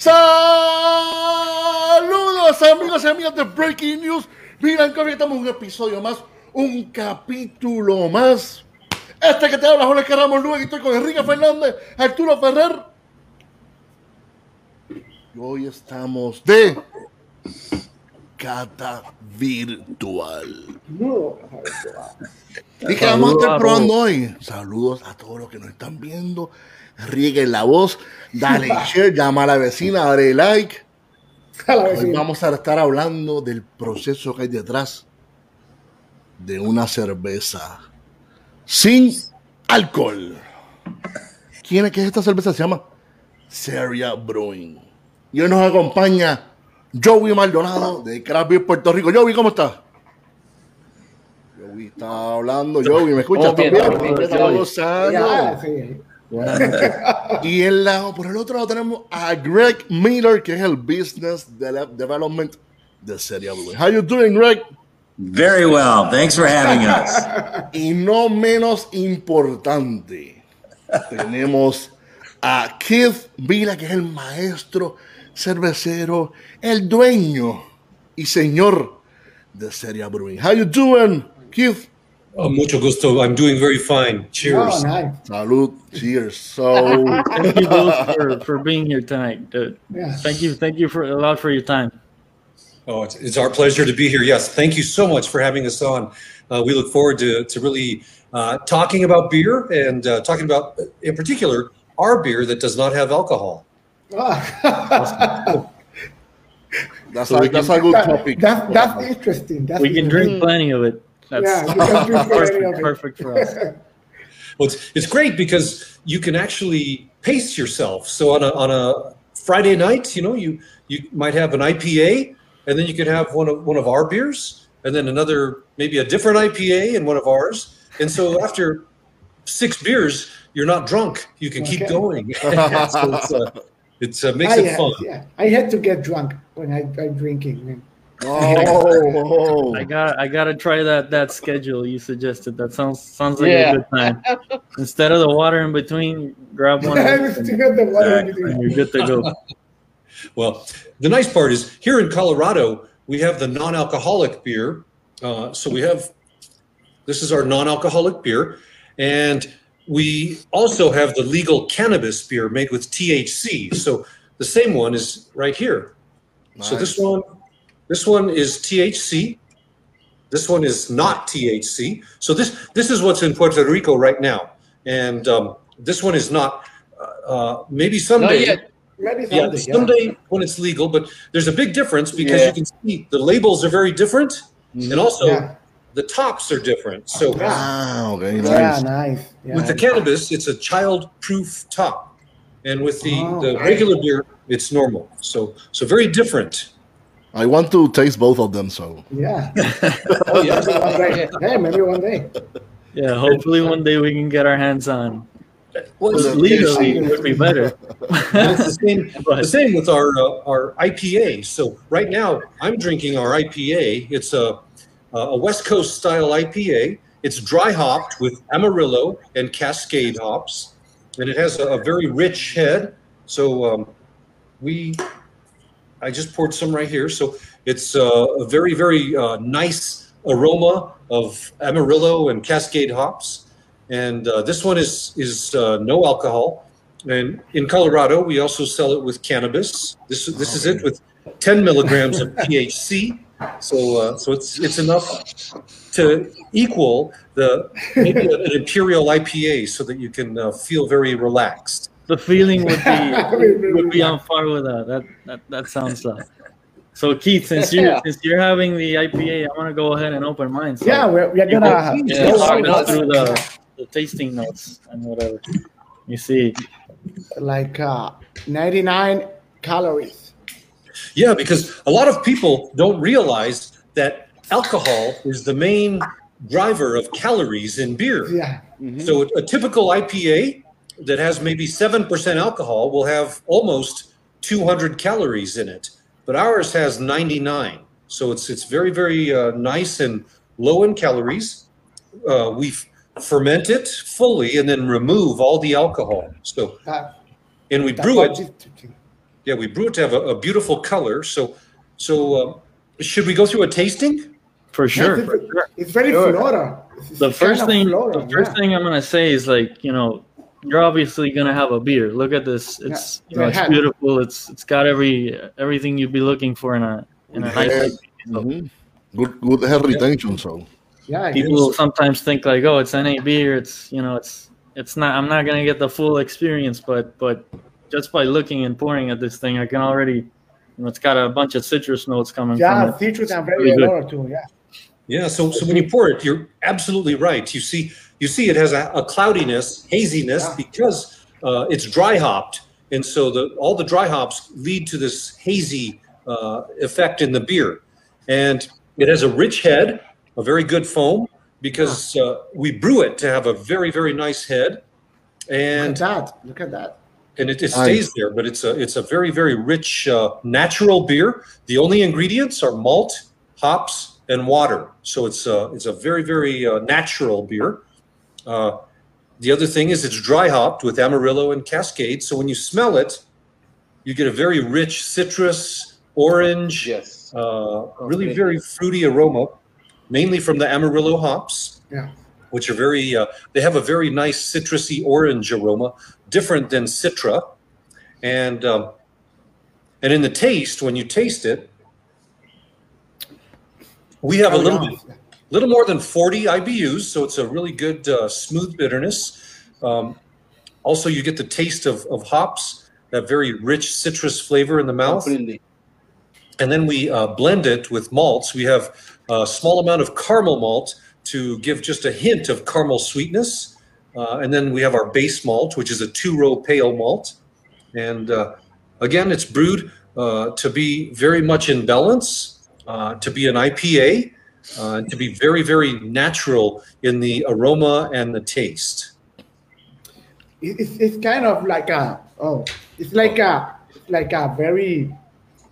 Saludos amigos y amigas de Breaking News. Miren que hoy estamos un episodio más, un capítulo más. Este que te habla Jorge Carramos Luego y estoy con Enrique Fernández, Arturo Ferrer. Y hoy estamos de cata virtual. ¿Y qué vamos a estar probando hoy? Saludos a todos los que nos están viendo. Rieguen la voz, dale share, llama a la vecina, dale like. Hoy vamos a estar hablando del proceso que hay detrás de una cerveza sin alcohol. ¿Quién es que esta cerveza? Se llama Seria Brewing. Y hoy nos acompaña Joey Maldonado de Craft Beer Puerto Rico. Joey, ¿cómo estás? Joey está hablando. Joey, ¿me escuchas? bien, también? bien, Estamos Ya, gozando. sí. Y en la, por el otro lado tenemos a Greg Miller, que es el Business de- Development de Seria Brewing. How you doing, Greg? Very well. Thanks for having us. Y no menos importante, tenemos a Keith Vila, que es el maestro cervecero, el dueño y señor de Seria Brewing. How you doing, Keith? Oh, mucho gusto. I'm doing very fine. Cheers. Oh, nice. Salud, cheers. So, Thank you both for, for being here tonight. Uh, Yeah. Thank you, thank you for a lot for your time. Oh, it's, it's our pleasure to be here. Yes, thank you so much for having us on. Uh, we look forward to, to really uh, talking about beer and uh, talking about, in particular, our beer that does not have alcohol. Oh. that's, So a, we that's a good topic. That, that's interesting. That's We can interesting. drink plenty of it. That's Yeah, you can drink plenty perfect, perfect for us. Well, it's, it's great because you can actually pace yourself. So on a, on a Friday night, you know, you, you might have an IPA and then you could have one of, one of our beers and then another, maybe a different IPA and one of ours. And so after six beers, you're not drunk. You can keep going. so it's, uh, it's uh, makes I, it fun. yeah, I had to get drunk when I, I'm drinking. Man. Oh, I got I gotta try that that schedule you suggested. That sounds sounds like Yeah. a good time. Instead of the water in between, grab one of I those still got the water in and between. you're good to go. Well, the nice part is here in Colorado, we have the non alcoholic beer. Uh, so we have this is our non alcoholic beer. And we also have the legal cannabis beer made with THC. So the same one is right here. So this one, this one is THC. This one is not THC. So this this is what's in Puerto Rico right now, and um, this one is not. Uh, uh, maybe someday. yet. Maybe Yeah, someday, yeah. someday when it's legal, but there's a big difference because Yeah. you can see the labels are very different, and also Yeah. the tops are different. So Ah, okay, Yeah, nice. nice. Yeah. with the cannabis, it's a child-proof top, and with the, Oh, the nice. regular beer, it's normal. So so very different. I want to taste both of them, so. yeah. Oh, yeah. Hey, maybe one day. Yeah, hopefully one day we can get our hands on. Well, Legally, it would be better. it's the same. The same with our uh, our IPA. So right now, I'm drinking our IPA. It's a a West Coast style IPA. It's dry hopped with Amarillo and Cascade hops, and it has a, a very rich head. So um, we, I just poured some right here. So it's uh, a very very uh, nice aroma of Amarillo and Cascade hops, and uh, this one is is uh, no alcohol. And in Colorado, we also sell it with cannabis. This this is it with 10 milligrams of THC. So uh, so it's it's enough to equal the maybe an imperial IPA, so that you can uh, feel very relaxed. The feeling would be would be on par with that. That that, that sounds tough. So Keith, since you Yeah. since you're having the IPA, I want to go ahead and open mine. So Yeah, we're, we're gonna. can Yeah, go sorry, go no, through the, the tasting notes and whatever. You see, like uh, 99 calories. Yeah, because a lot of people don't realize that alcohol is the main driver of calories in beer. Yeah. So a, a typical IPA that has maybe 7% alcohol will have almost 200 calories in it, but ours has 99. So it's it's very very uh, nice and low in calories. Uh, we f- ferment it fully and then remove all the alcohol. So and we brew it Yeah, we brew it to have a, a beautiful color. So, so uh, should we go through a tasting? For sure. Yes, for it's, sure. it's very Sure. flora. It's- it's The kind first of thing, flora, the first yeah. thing I'm gonna say is like, you know, you're obviously gonna have a beer. Look at this. It's Yeah. you know, it's beautiful. It's it's got every everything you'd be looking for in a in a nice. Yeah. IPA. So Mhm. Good, good head retention. So Yeah, people sometimes think like, oh, it's NA beer. It's you know, it's it's not. I'm not gonna get the full experience, but but just by looking and pouring at this thing, I can already, you know, it's got a bunch of citrus notes coming yeah, from it. citrus and very Really good. too. Yeah. Yeah. So, so when you pour it, you're absolutely right. You see, you see, it has a, a cloudiness, haziness Yeah. because uh, it's dry hopped, and so the all the dry hops lead to this hazy uh, effect in the beer, and it has a rich head, a very good foam because uh, we brew it to have a very very nice head, and Look and at that. Look at that. and it, it Nice. stays there. But it's a it's a very very rich uh, natural beer. The only ingredients are malt, hops, and water. So it's a it's a very very uh, natural beer. Uh, the other thing is it's dry hopped with Amarillo and Cascade. So when you smell it, you get a very rich citrus, orange, Yes. uh, really Okay. very fruity aroma, mainly from the Amarillo hops Yeah. which are very uh, they have a very nice citrusy orange aroma different than citra and um, and in the taste when you taste it we have a little bit little more than 40 ibus so it's a really good uh, smooth bitterness um, also you get the taste of, of hops that very rich citrus flavor in the mouth Completely. and then we uh, blend it with malts. We have a small amount of caramel malt to give just a hint of caramel sweetness. Uh, and then we have our base malt, which is a two row pale malt. And uh, again, it's brewed uh, to be very much in balance, uh, to be an IPA, uh, to be very, very natural in the aroma and the taste. It's, it's kind of like a oh, it's like a like a very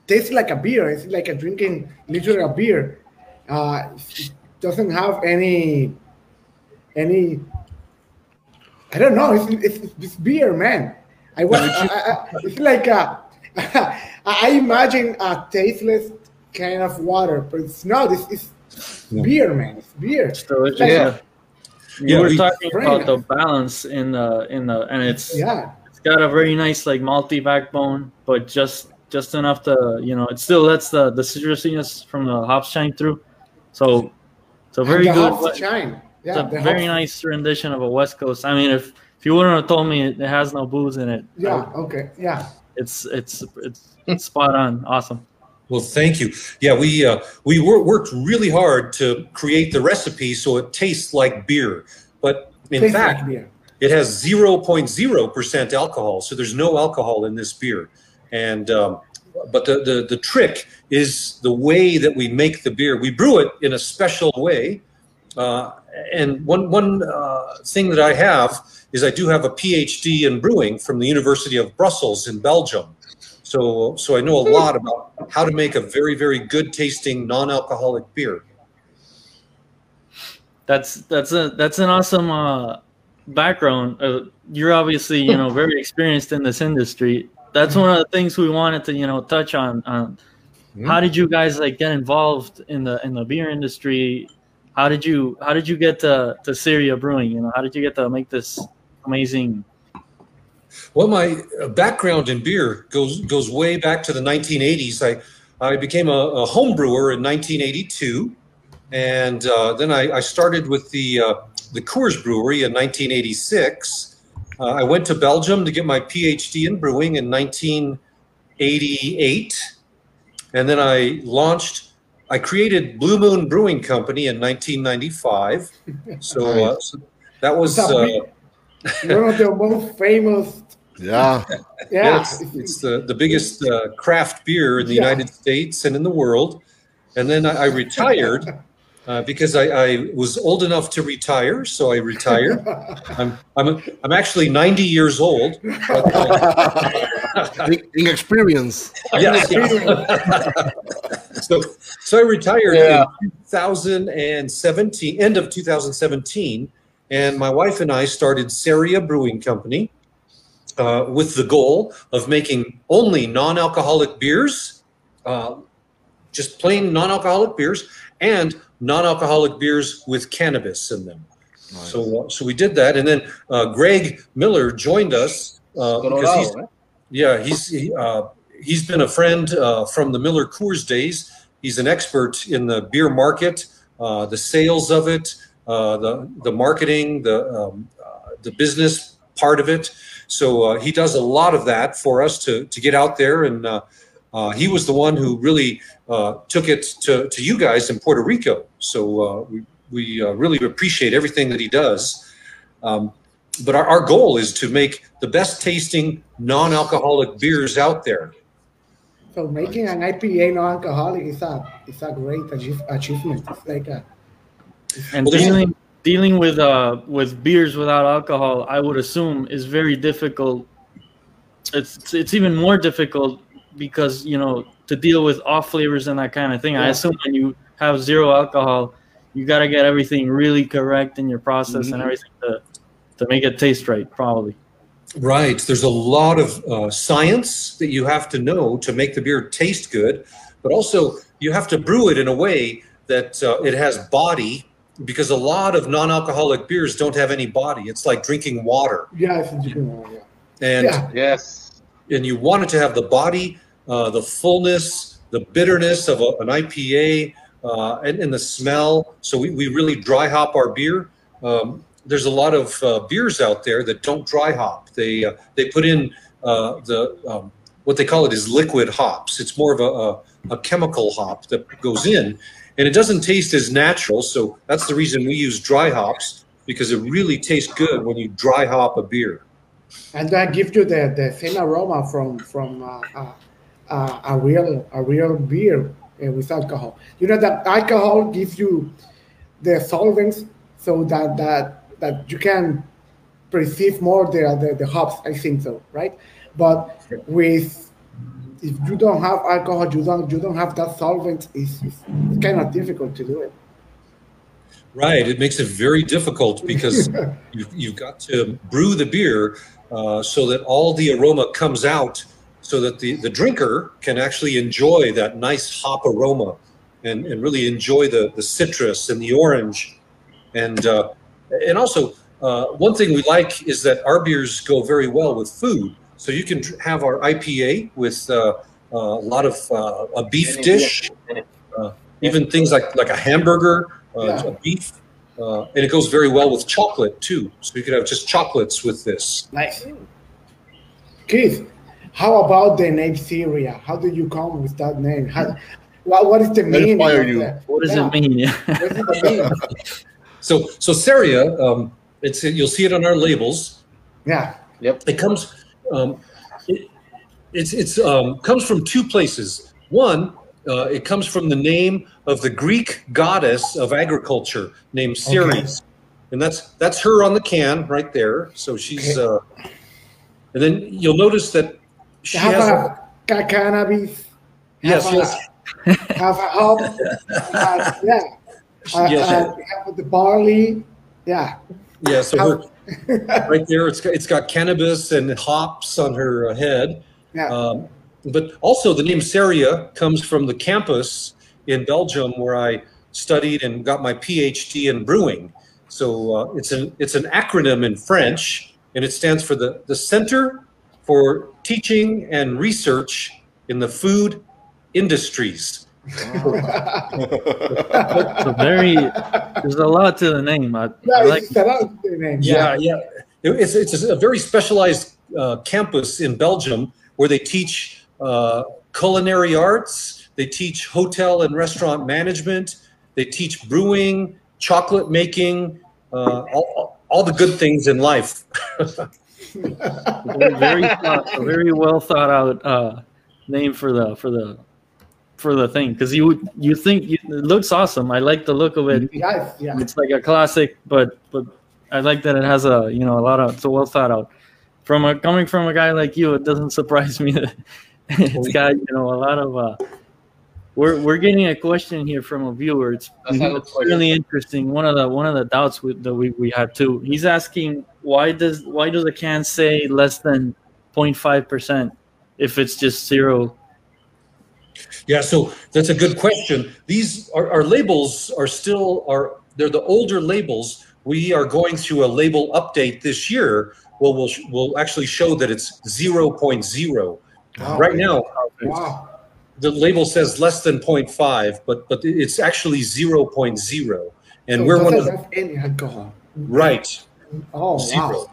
tastes like a beer. It's like a drinking literally a beer. Uh, it doesn't have any any. I don't know. It's it's, it's beer, man. I was. I, I, it's like a. I imagine a tasteless kind of water, but it's not. It's, it's beer, man. It's beer. It's delicious. Like- yeah. You Yeah, were we- talking Very about the balance in the in the and it's Yeah. it's got a very nice like malty backbone, but just just enough to you know it still lets the the citrusiness from the hops shine through. So so And very the good. hops shine. Yeah, it's a the very hops- nice rendition of a West Coast. I mean, if if you wouldn't have told me it, it has no booze in it, Yeah. would- Okay. Yeah. it's it's it's, it's spot on. Awesome. Well, thank you. Yeah, we uh, we wor- worked really hard to create the recipe so it tastes like beer, but in Tastes fact, like it has 0.0% alcohol, so there's no alcohol in this beer. And um, but the, the the trick is the way that we make the beer. We brew it in a special way. Uh, and one one uh, thing that I have is I do have a PhD in brewing from the University of Brussels in Belgium. So so I know a lot about how to make a very very good tasting non-alcoholic beer. That's that's a that's an awesome uh, background. Uh, you're obviously you know very experienced in this industry. That's one of the things we wanted to you know touch on. on How did you guys like get involved in the in the beer industry? How did you how did you get to to Ceria Brewing? You know how did you get to make this amazing? Well, my uh, background in beer goes goes way back to the 1980s. I I became a, a home brewer in 1982, and uh, then I, I started with the uh, the Coors Brewery in 1986. Uh, I went to Belgium to get my PhD in brewing in 1988, and then I launched. I created Blue Moon Brewing Company in 1995. So, uh, so that was. It's a Uh, big- One of the most famous. yeah, Yeah. Yes, it's the, the biggest uh, craft beer in the Yeah. United States and in the world. And then I, I retired uh, because I, I was old enough to retire, so I retired. I'm I'm I'm actually 90 years old. But, uh, in, inexperience. yes. so so I retired Yeah. in 2017, end of 2017, and my wife and I started Ceria Brewing Company. uh, with the goal of making only non-alcoholic beers, uh, just plain non-alcoholic beers, and non-alcoholic beers with cannabis in them. Nice. So, uh, so we did that, and then uh, Greg Miller joined us uh, because he's, yeah, he's he, uh, he's been a friend uh, from the Miller Coors days. He's an expert in the beer market, uh, the sales of it, Uh, the the marketing, the um, uh, the business part of it. So uh, he does a lot of that for us to to get out there and. he was the one who really took it to, to you guys in Puerto Rico. So we, we uh, really appreciate everything that he does. Um, but our, our goal is to make the best tasting non-alcoholic beers out there. So making an IPA non-alcoholic is a is a great achievement. It's like a and well, dealing dealing with uh with beers without alcohol, I would assume is very difficult. It's it's even more difficult because you know to deal with off flavors and that kind of thing. Yeah. I assume when you have zero alcohol, you got to get everything really correct in your process mm-hmm. and everything to to make it taste right, probably. Right. There's a lot of uh, science that you have to know to make the beer taste good, but also you have to brew it in a way that uh, it has body because a lot of non-alcoholic beers don't have any body. It's like drinking water. Yeah, drinking water. Yeah. And yeah. yes, and you want it to have the body, uh, the fullness, the bitterness of a, an IPA, uh, and, and, the smell. So we, we really dry hop our beer. Um, there's a lot of uh, beers out there that don't dry hop. They uh, they put in uh, the um, what they call it is liquid hops. It's more of a, a, a, chemical hop that goes in, and it doesn't taste as natural. So that's the reason we use dry hops because it really tastes good when you dry hop a beer. And that gives you the, the same aroma from from uh, uh, uh, a real a real beer with alcohol. You know that alcohol gives you the solvents so that that that you can perceive more the, the, the hops, I think so, right? But with if you don't have alcohol, you don't you don't have that solvent. It's, it's, kind of difficult to do it. Right, it makes it very difficult because you've, you've got to brew the beer uh, so that all the aroma comes out, so that the, the drinker can actually enjoy that nice hop aroma and, and really enjoy the, the citrus and the orange. And uh, and also, uh, one thing we like is that our beers go very well with food. So you can have our IPA with uh, uh, a lot of uh, a beef dish, uh, even things like like a hamburger, uh, yeah. a beef, and it goes very well with chocolate too. So you could have just chocolates with this. Nice. Keith, how about the name Ceria? How did you come with that name? How, what, what is the meaning? What does yeah. it mean? What does it mean? So so Ceria, um, it's you'll see it on our labels. Yeah. Yep. It comes. Um, it, it's it's um, comes from two places. One, uh, it comes from the name of the Greek goddess of agriculture named Ceres, okay. and that's that's her on the can right there. So she's. Okay. Uh, and then you'll notice that she have has a, a cannabis. Yes, have yes. A, have a hop. uh, yeah yes, uh, uh the barley. Yeah. Yeah. So her, right there, it's got, it's got cannabis and hops on her head. Yeah. Um, but also, the name Ceria comes from the campus in Belgium where I studied and got my PhD in brewing. So uh, it's an it's an acronym in French, and it stands for the the Center for Teaching and Research in the Food Industries so very there's a lot to the name. I, yeah, I like the name. Yeah, yeah. yeah. It's it's a very specialized uh, campus in Belgium where they teach uh, culinary arts, they teach hotel and restaurant management, they teach brewing, chocolate making, uh, all, all the good things in life. very, very, thought, very well thought out uh, name for the for the for the thing because you you think you, it looks awesome. I like the look of it. Yeah, yeah. It's like a classic, but but I like that it has a you know a lot of it's well thought out. From a coming from a guy like you, it doesn't surprise me that it's got you know a lot of. uh we're, we're getting a question here from a viewer. It's, it's really interesting. One of the one of the doubts we, that we, we had too. He's asking why does why does the can say less than 0.5 percent if it's just zero? Yeah, so that's a good question. These our, our labels are still are they're the older labels. We are going through a label update this year. Well, we'll we'll actually show that it's 0.0. Right now, Wow. the label says less than 0.5, but but it's actually 0.0. And So we're one of doesn't the, any alcohol. right Oh, zero. wow.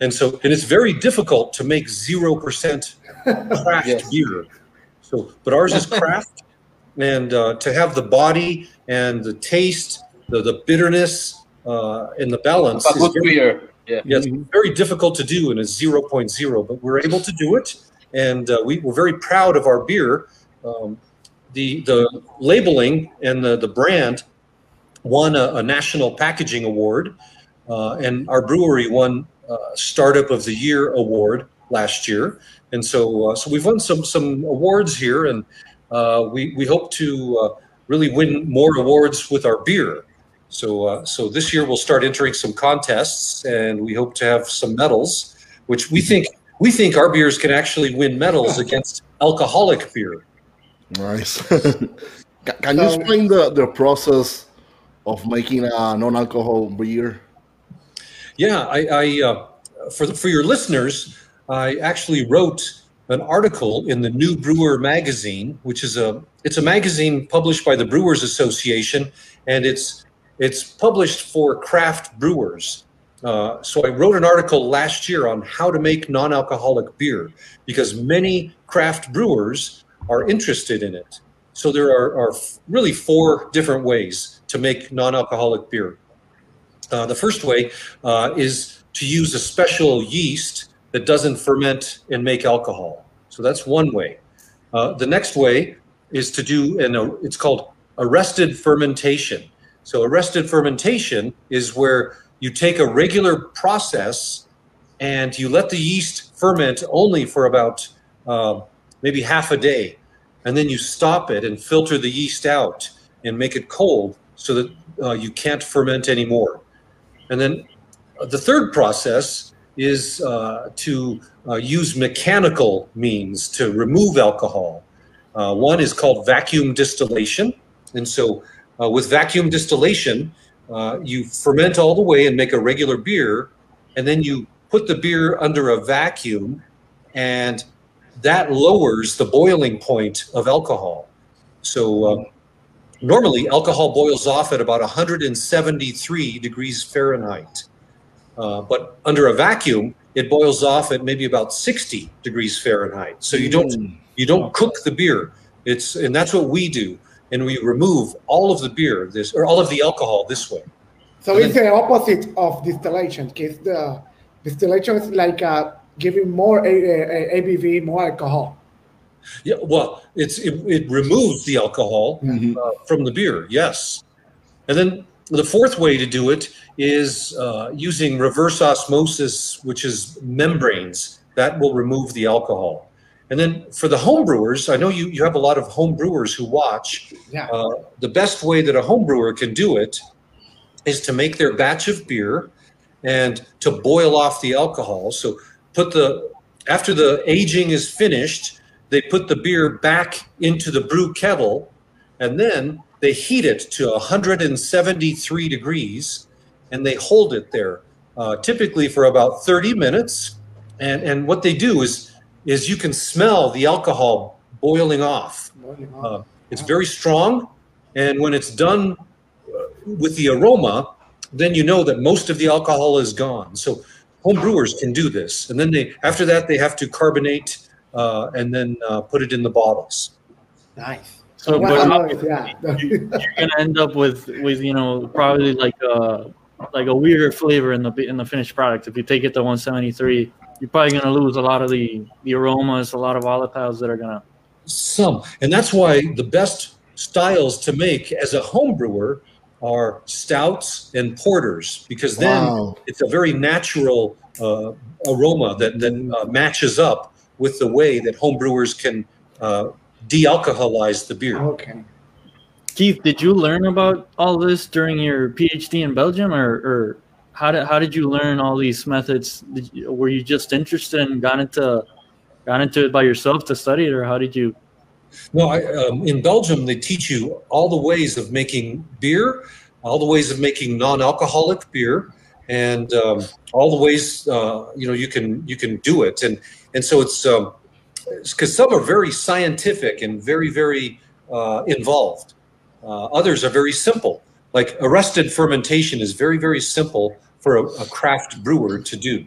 And so and it's very difficult to make 0% craft Yes. beer. So but ours is craft and uh, to have the body and the taste, the the bitterness uh, and the balance good very, beer. Yeah. yeah, it's very difficult to do in a 0.0, but we're able to do it, and uh, we, we're very proud of our beer. Um, the the labeling and the, the brand won a, a national packaging award, uh, and our brewery won uh, Startup of the Year award last year, and so uh, so we've won some some awards here, and uh, we we hope to uh, really win more awards with our beer. So, uh, so this year we'll start entering some contests, and we hope to have some medals, which we think we think our beers can actually win medals against alcoholic beer. Nice. Can can you explain the, the process of making a non-alcohol beer? Yeah, I, I uh, for the, for your listeners, I actually wrote an article in the New Brewer magazine, which is a it's a magazine published by the Brewers Association, and it's it's published for craft brewers. Uh, so I wrote an article last year on how to make non-alcoholic beer because many craft brewers are interested in it. So there are, are really four different ways to make non-alcoholic beer. Uh, the first way uh, is to use a special yeast that doesn't ferment and make alcohol. So that's one way. Uh, the next way is to do an uh, it's called arrested fermentation. So arrested fermentation is where you take a regular process and you let the yeast ferment only for about uh, maybe half a day, and then you stop it and filter the yeast out and make it cold so that uh, you can't ferment anymore. And then uh, the third process is uh, to uh, use mechanical means to remove alcohol. Uh, one is called vacuum distillation. And so, uh, with vacuum distillation, uh, you ferment all the way and make a regular beer, and then you put the beer under a vacuum, and that lowers the boiling point of alcohol. So, uh, normally alcohol boils off at about 173 degrees Fahrenheit. Uh, but under a vacuum, it boils off at maybe about 60 degrees Fahrenheit. So you don't you don't cook the beer. It's and that's what we do, and we remove all of the beer this or all of the alcohol this way. So it's the opposite of distillation. Because the distillation is like uh, giving more A- A- A- ABV, more alcohol. Yeah, well, it's it, it removes the alcohol Mhm. uh, from the beer. Yes, and then the fourth way to do it is uh, using reverse osmosis, which is membranes that will remove the alcohol. And then for the home brewers, I know you, you have a lot of home brewers who watch. Yeah. Uh, the best way that a home brewer can do it is to make their batch of beer and to boil off the alcohol. So put the after the aging is finished, they put the beer back into the brew kettle and then they heat it to 173 degrees and they hold it there uh, typically for about 30 minutes. And and what they do is is you can smell the alcohol boiling off. Uh, it's very strong and when it's done uh, with the aroma then you know that most of the alcohol is gone. So home brewers can do this. And then they after that they have to carbonate uh, and then uh, put it in the bottles. Nice. So, Well, but I yeah. you're gonna end up with with you know probably like a like a weirder flavor in the in the finished product. If you take it to 173, you're probably gonna lose a lot of the the aromas, a lot of volatiles that are gonna. Some, and that's why the best styles to make as a home brewer are stouts and porters, because then Wow. it's a very natural uh, aroma that that uh, matches up with the way that home brewers can uh, de-alcoholize the beer. okay. Keith, did you learn about all this during your PhD in Belgium, or, or how did how did you learn all these methods? Did you, were you just interested and got into got into it by yourself to study it, or how did you? No, I, um, in Belgium they teach you all the ways of making beer, all the ways of making non-alcoholic beer, and um, all the ways uh, you know you can you can do it, and and so it's because some are very scientific and very very uh, involved. Uh, others are very simple. Like arrested fermentation is very very simple for a, a craft brewer to do,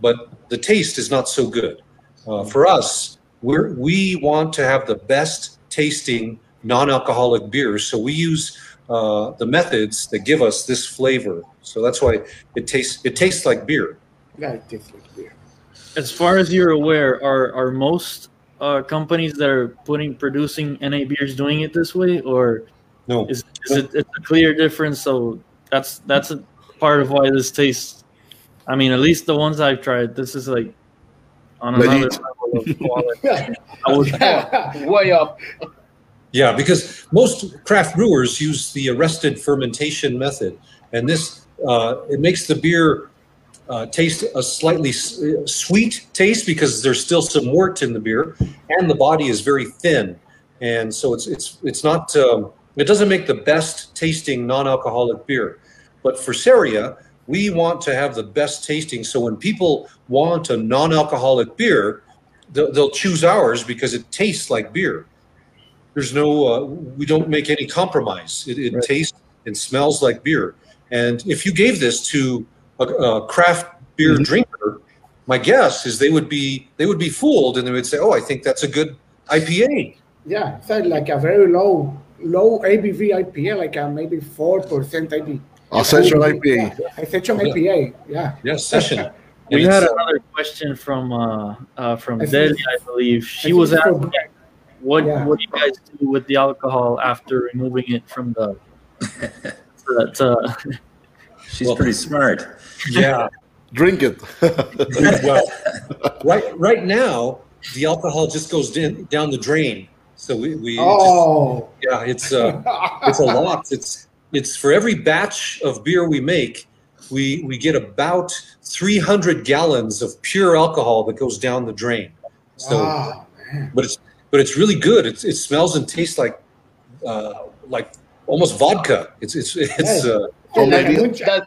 but the taste is not so good. Uh, for us, we we want to have the best tasting non-alcoholic beers, so we use uh, the methods that give us this flavor. So that's why it tastes it tastes like beer. Yeah, it tastes like beer. As far as you're aware, are are most uh, companies that are putting producing NA beers doing it this way, or no? Is, is it it's a clear difference? So that's that's a part of why this tastes. I mean, at least the ones I've tried, this is like on another level of quality. I would, Way up. Yeah, because most craft brewers use the arrested fermentation method, and this uh, it makes the beer uh, taste a slightly s- sweet taste because there's still some wort in the beer, and the body is very thin, and so it's it's it's not um, it doesn't make the best tasting non-alcoholic beer. But for Ceria, we want to have the best tasting. So when people want a non-alcoholic beer, they'll, they'll choose ours because it tastes like beer there's no uh, we don't make any compromise it, it Right. tastes and smells like beer and if you gave this to a, a craft beer Mm-hmm. drinker my guess is they would be they would be fooled and they would say oh i think that's a good ipa Yeah, it's like a very low low ABV IPA, like a maybe four percent IPA. Ascension IPA. Yeah, Ascension IPA. Yeah. yes session we had another question from uh, uh, from I think Delia, I believe. She think was it's for- asking, what Yeah. what do you guys do with the alcohol after removing it from the? so that, uh, She's Well- pretty smart. yeah Drink it. well right right now the alcohol just goes in, down the drain so we, we just, Oh. yeah it's uh it's a lot. It's it's for every batch of beer we make, we we get about 300 gallons of pure alcohol that goes down the drain. So, Wow, but it's but it's really good. It's, it smells and tastes like uh, like almost vodka. It's it's it's uh, So Yeah, maybe,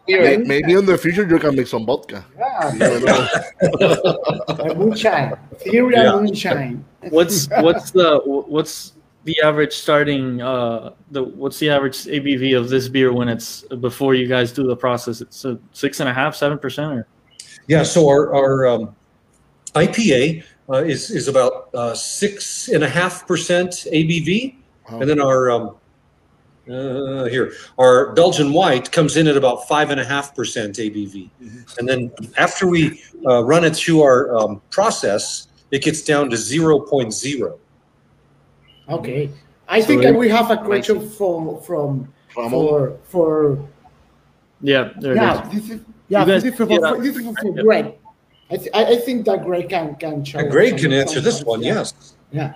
may- maybe in the future you can make some vodka. Yeah, You never know. like moonshine. Cereal Yeah. moonshine. what's what's the what's the average starting uh the what's the average ABV of this beer when it's before you guys do the process? It's a six and a half, seven percent, or yeah. So our our um, IPA uh, is is about uh, six and a half percent ABV, Wow. and then our um, uh, here our Belgian white comes in at about five and a half percent ABV, and then after we uh, run it through our um, process, it gets down to zero point zero. Okay. I So think it- we have a question from from for for yeah, there it yeah is. this is yeah guys this is for, can get this is for Yeah. Greg. I, th- I I think that Greg can can show. Greg can answer this one. yeah. Yes. Yeah.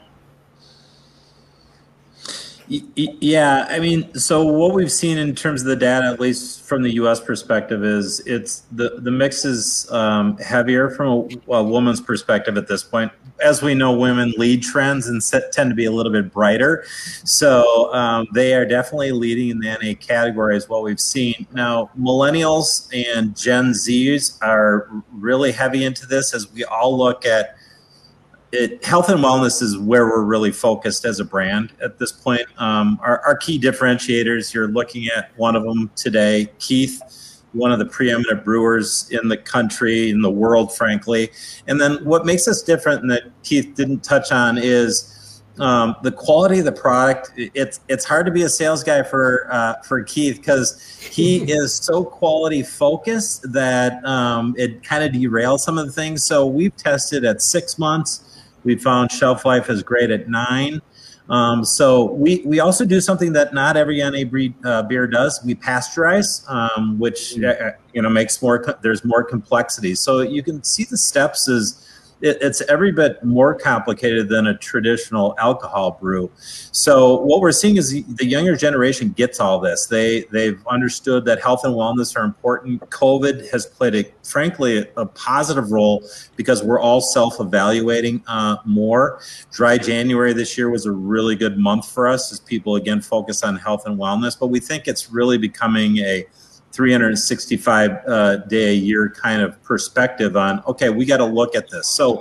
Yeah, I mean, so what we've seen in terms of the data, at least from the U.S. perspective, is it's the the mix is um, heavier from a, a woman's perspective at this point. As we know, women lead trends and set, tend to be a little bit brighter, so um, they are definitely leading in the NA category, is what we've seen. Now, millennials and Gen Zs are really heavy into this as we all look at it, health and wellness is where we're really focused as a brand at this point. Um, our, our key differentiators, you're looking at one of them today, Keith, one of the preeminent brewers in the country, in the world, frankly. And then what makes us different and that Keith didn't touch on is um, the quality of the product. It's it's hard to be a sales guy for uh, for Keith because he is so quality focused that um, it kind of derails some of the things. So we've tested at six months. We found shelf life is great at nine. Um, so we, we also do something that not every NA breed uh, beer does. We pasteurize, um, which uh, you know makes more. There's more complexity. So you can see the steps is it, it's every bit more complicated than a traditional alcohol brew. So what we're seeing is the, the younger generation gets all this. They they've understood that health and wellness are important. COVID has played a frankly a, positive role because we're all self-evaluating uh, more. Dry January this year was a really good month for us as people again focus on health and wellness. But we think it's really becoming a 365 uh, day a year kind of perspective on okay we got to look at this so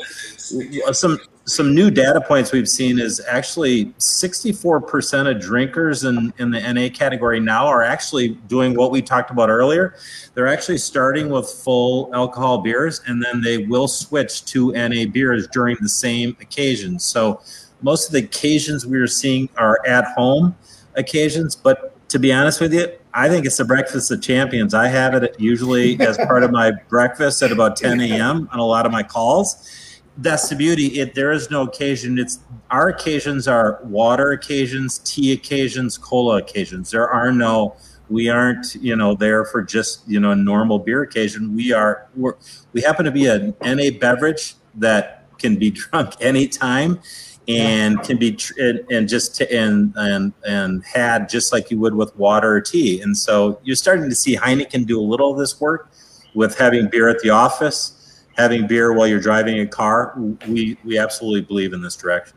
some some new data points we've seen is actually 64% of drinkers in, in the NA category now are actually doing what we talked about earlier. They're actually starting with full alcohol beers and then they will switch to NA beers during the same occasion. So most of the occasions we are seeing are at home occasions, but to be honest with you, I think it's the breakfast of champions. I have it usually as part of my breakfast at about 10 a.m. on a lot of my calls. That's the beauty. It there is no occasion. It's our occasions are water occasions, tea occasions, cola occasions. There are no. We aren't, you know, there for just you know a normal beer occasion. We are. We're, we happen to be an NA beverage that can be drunk anytime and can be tr- and, and just t- and and and had just like you would with water or tea. And so you're starting to see Heineken do a little of this work with having beer at the office, having beer while you're driving a car. We we absolutely believe in this direction.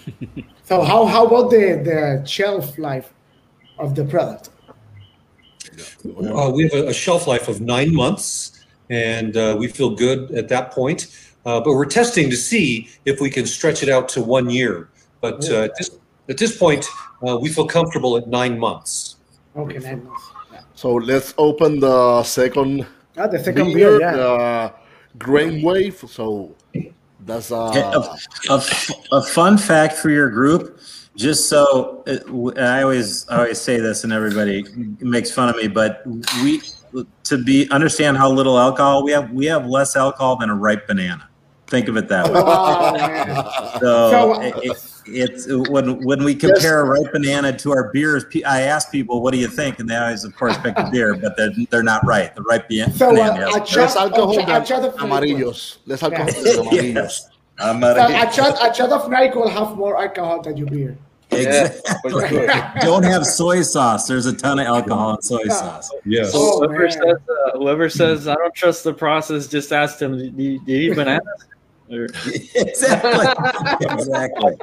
so how how about the the shelf life of the product? Uh, we have a, a, shelf life of nine months, and uh, we feel good at that point. Uh, but we're testing to see if we can stretch it out to one year. But uh, at, this, at this point, uh, we feel comfortable at nine months. Okay, nine months. So let's open the second. Ah, the second beer, beer yeah. Uh, Grainwave. So that's uh, a, a, a, fun fact for your group. Just so it, I always I always say this, and everybody makes fun of me, but we to be understand how little alcohol we have. We have less alcohol than a ripe banana. Think of it that way. Oh, so, so it, it, it's when when we compare yes. a ripe banana to our beers, I ask people, "What do you think?" And they always, of course, pick a beer, but they're, they're not right. The ripe banana. So, uh, a shot, alcohol a, a shot amarillos. Less alcohol amarillos. Yes. So a shot, of Nike will have more alcohol than your beer. Exactly. Yeah, Don't have soy sauce. There's a ton of alcohol in soy sauce. Yes. So oh, whoever, says, uh, whoever says I don't trust the process, just ask them, do you, do you eat bananas? exactly. exactly.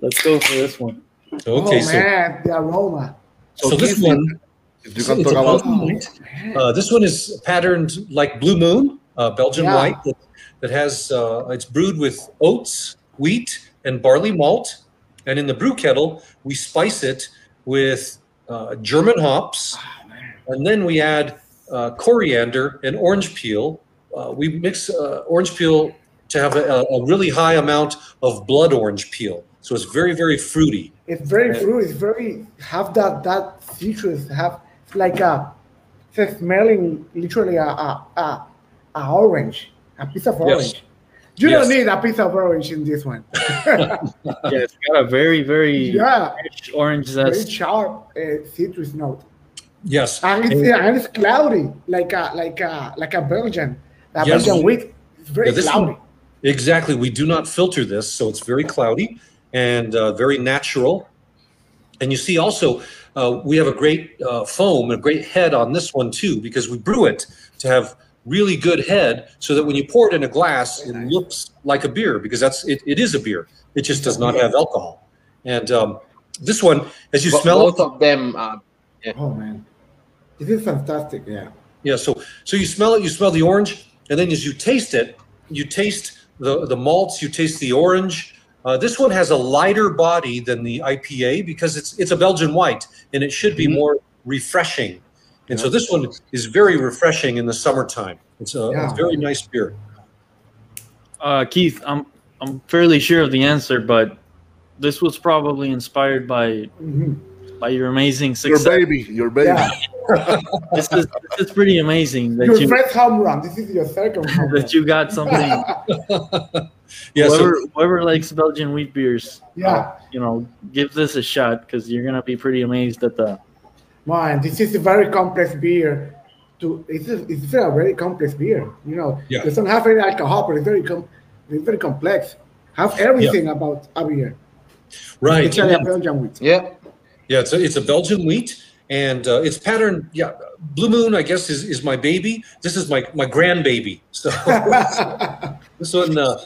Let's go for this one. Okay, oh, so man, the aroma. So, so this one, you can talk about. Uh, this one is patterned like Blue Moon, uh, Belgian yeah. white that, that has uh, it's brewed with oats, wheat, and barley malt. And in the brew kettle, we spice it with uh, German hops, oh, and then we add uh, coriander and orange peel. Uh, we mix orange peel to have a, a, really high amount of blood orange peel. So it's very, very fruity. It's very fruity. It's very have that that citrus. Have like a it's smelling literally a a, a, a orange, a piece of orange. Yes. You yes. don't need a piece of orange in this one. yeah, it's got a very, very yeah. rich orange zest. Very sharp uh, citrus note. Yes, and it's, and, and it's cloudy, like a like a like a Belgian, a yes. Belgian wheat. It's very yeah, cloudy. One, Exactly. We do not filter this, so it's very cloudy and uh, very natural. And you see also, uh, we have a great uh, foam, a great head on this one too, because we brew it to have really good head so that when you pour it in a glass, it looks like a beer because that's it, it is a beer. It just does not have alcohol. And um, this one, as you but smell both it, of them. Uh, yeah. Oh man, this is fantastic. Yeah. Yeah. So so you smell it, you smell the orange, and then as you taste it, you taste the, the malts, you taste the orange. Uh, this one has a lighter body than the IPA because it's it's a Belgian white and it should be mm-hmm. more refreshing. And yeah. so this one is very refreshing in the summertime. It's a, yeah. a very nice beer. Uh, Keith, I'm I'm fairly sure of the answer, but this was probably inspired by mm-hmm. by your amazing success. Your baby, your baby. Yeah. This is this is pretty amazing that your you, first home run. This is your second home that you got something. yeah, whoever, so, whoever likes Belgian wheat beers, yeah, uh, you know, give this a shot because you're gonna be pretty amazed at the. Man, this is a very complex beer. to it's a, it's a very complex beer. You know, Yeah. it doesn't have any alcohol, but it's very com- it's very complex. Have everything about a beer. Right. It's a Belgian wheat. Yeah. Yeah, it's a, it's a Belgian wheat, and uh, it's pattern, Yeah, Blue Moon, I guess, is, is my baby. This is my my grandbaby. So this one, uh,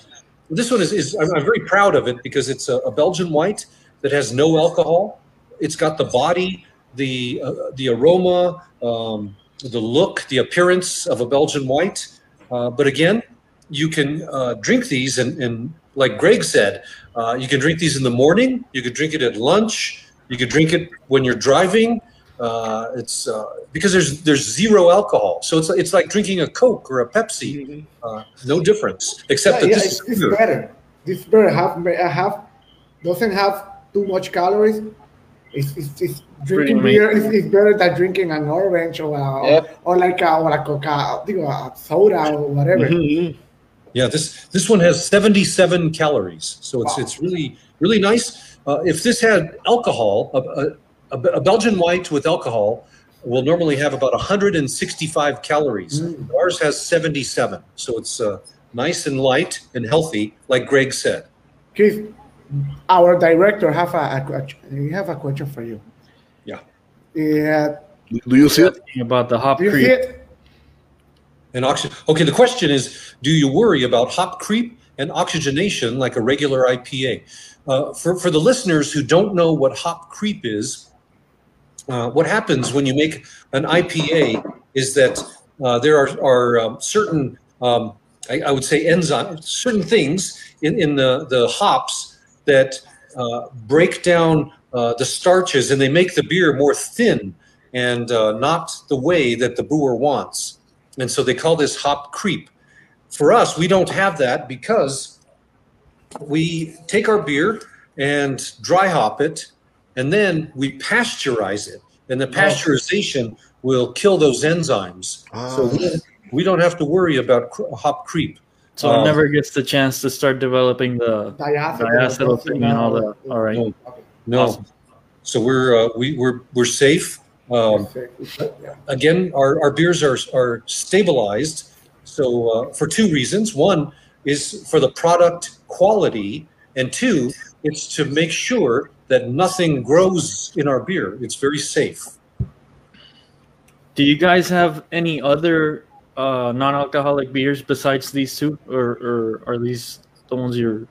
this one is, is I'm, I'm very proud of it because it's a, a Belgian white that has no alcohol. It's got the body, the uh, the aroma, um, the look, the appearance of a Belgian white. Uh, but again, you can uh, drink these, and, and like Greg said, uh, you can drink these in the morning. You could drink it at lunch. You could drink it when you're driving. Uh, it's uh, because there's there's zero alcohol, so it's it's like drinking a Coke or a Pepsi. Uh, no difference, except Yeah, that yeah, this it's, is it's better. This beer have have doesn't have too much calories. It's, it's, it's drinking Pretty beer is, is better than drinking an orange or a, Yep. or like a, or a coca, digo, a soda or whatever. Mhm. Yeah, this this one has 77 calories, so it's Wow. it's really really nice. Uh, if this had alcohol, a, a, a Belgian white with alcohol will normally have about 165 calories. Mm. Ours has 77, so it's uh, nice and light and healthy, like Greg said. Keith, our director have a, a question. We have a question for you. Yeah. Yeah. Do you see it? about the hop Do you creep. see it? And oxygen. Okay, the question is, do you worry about hop creep and oxygenation like a regular IPA? Uh, for for the listeners who don't know what hop creep is, uh, what happens when you make an IPA is that uh, there are are um, certain um, I, I would say enzymes, certain things in in the the hops that uh, break down uh, the starches and they make the beer more thin and uh, not the way that the brewer wants. And so they call this hop creep. For us, we don't have that because we take our beer and dry hop it, and then we pasteurize it. And the pasteurization will kill those enzymes. So we, don't- we don't have to worry about hop creep. So it Um, never gets the chance to start developing the Diacetyl, diacetyl thing and all that. All right. No, no. Awesome. So we're uh, we, we're we're safe. Um, Yeah. again, our, our beers are, are stabilized. So uh, for two reasons. One is for the product quality, and two, it's to make sure that nothing grows in our beer. It's very safe. Do you guys have any other uh, non-alcoholic beers besides these two, or, or are these the ones you're?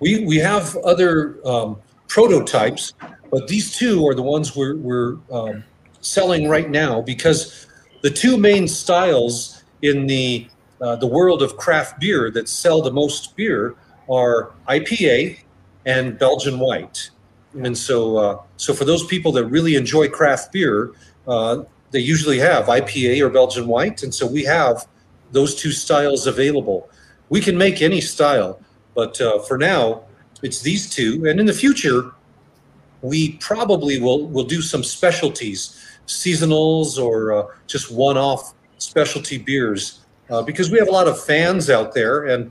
We we have other um, prototypes, but these two are the ones we're we're um, selling right now because the two main styles in the uh, the world of craft beer that sell the most beer are IPA and Belgian White. And so, uh, so for those people that really enjoy craft beer, uh, they usually have IPA or Belgian White, and so we have those two styles available. We can make any style, but uh, for now, it's these two. And in the future, we probably will will do some specialties, seasonals, or uh, just one-off specialty beers, uh, because we have a lot of fans out there, and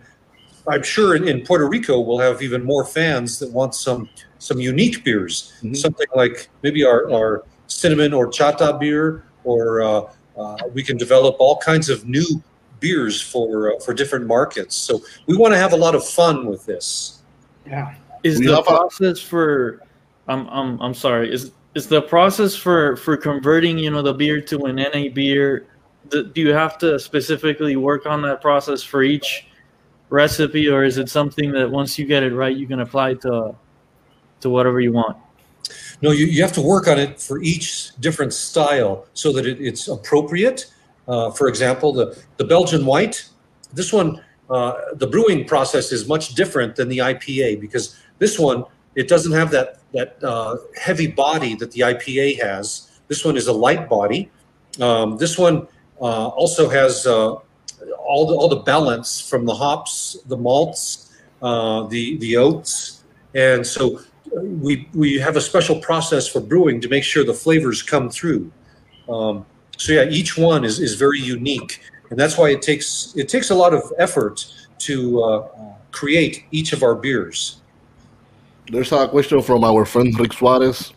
I'm sure in, in Puerto Rico we'll have even more fans that want some some unique beers, Mhm. something like maybe our, our cinnamon horchata beer, or uh, uh, we can develop all kinds of new beers for uh, for different markets. So we want to have a lot of fun with this. Yeah. Is We the have a- process for? I'm I'm I'm sorry. Is is the process for for converting you know the beer to an NA beer? Do, do you have to specifically work on that process for each recipe, or is it something that once you get it right, you can apply to to whatever you want? No, you, you have to work on it for each different style so that it, it's appropriate. Uh, for example, the, the Belgian white, this one, uh, the brewing process is much different than the IPA because this one, it doesn't have that, that uh, heavy body that the IPA has. This one is a light body. Um, this one uh, also has uh, all, the, all the balance from the hops, the malts, uh, the, the oats. And so we we have a special process for brewing to make sure the flavors come through. Um, so yeah, each one is, is very unique, and that's why it takes it takes a lot of effort to uh, create each of our beers. There's a question from our friend Rick Suarez.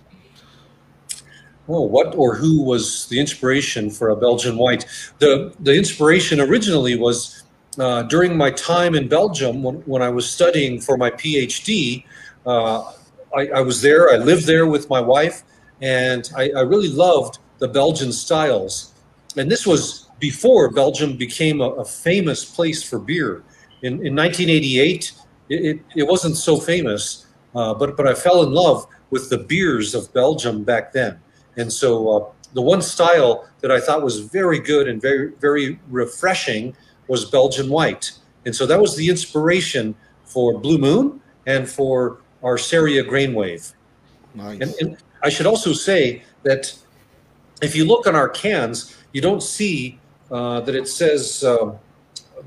What or who was the inspiration for a Belgian white? The the inspiration originally was uh, during my time in Belgium when, when I was studying for my PhD. Uh, I, I, was there. I lived there with my wife, and I, I, really loved the Belgian styles. And this was before Belgium became a, a famous place for beer. In, in 1988, it, it, it wasn't so famous, uh, but but I fell in love with the beers of Belgium back then. And so uh, the one style that I thought was very good and very very refreshing was Belgian white. And so that was the inspiration for Blue Moon and for our Ceria Grainwave. Nice. And, and I should also say that if you look on our cans, you don't see uh, that it says uh,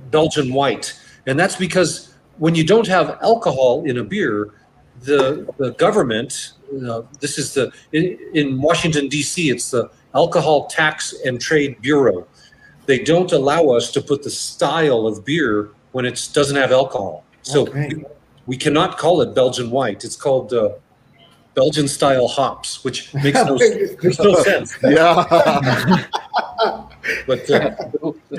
Belgian white. And that's because when you don't have alcohol in a beer, the, the government, uh, this is the, in, in Washington, D.C., it's the Alcohol Tax and Trade Bureau they don't allow us to put the style of beer when it doesn't have alcohol. So okay. we, we, cannot call it Belgian white. It's called uh, Belgian style hops, which makes no, makes no sense. Yeah. but uh,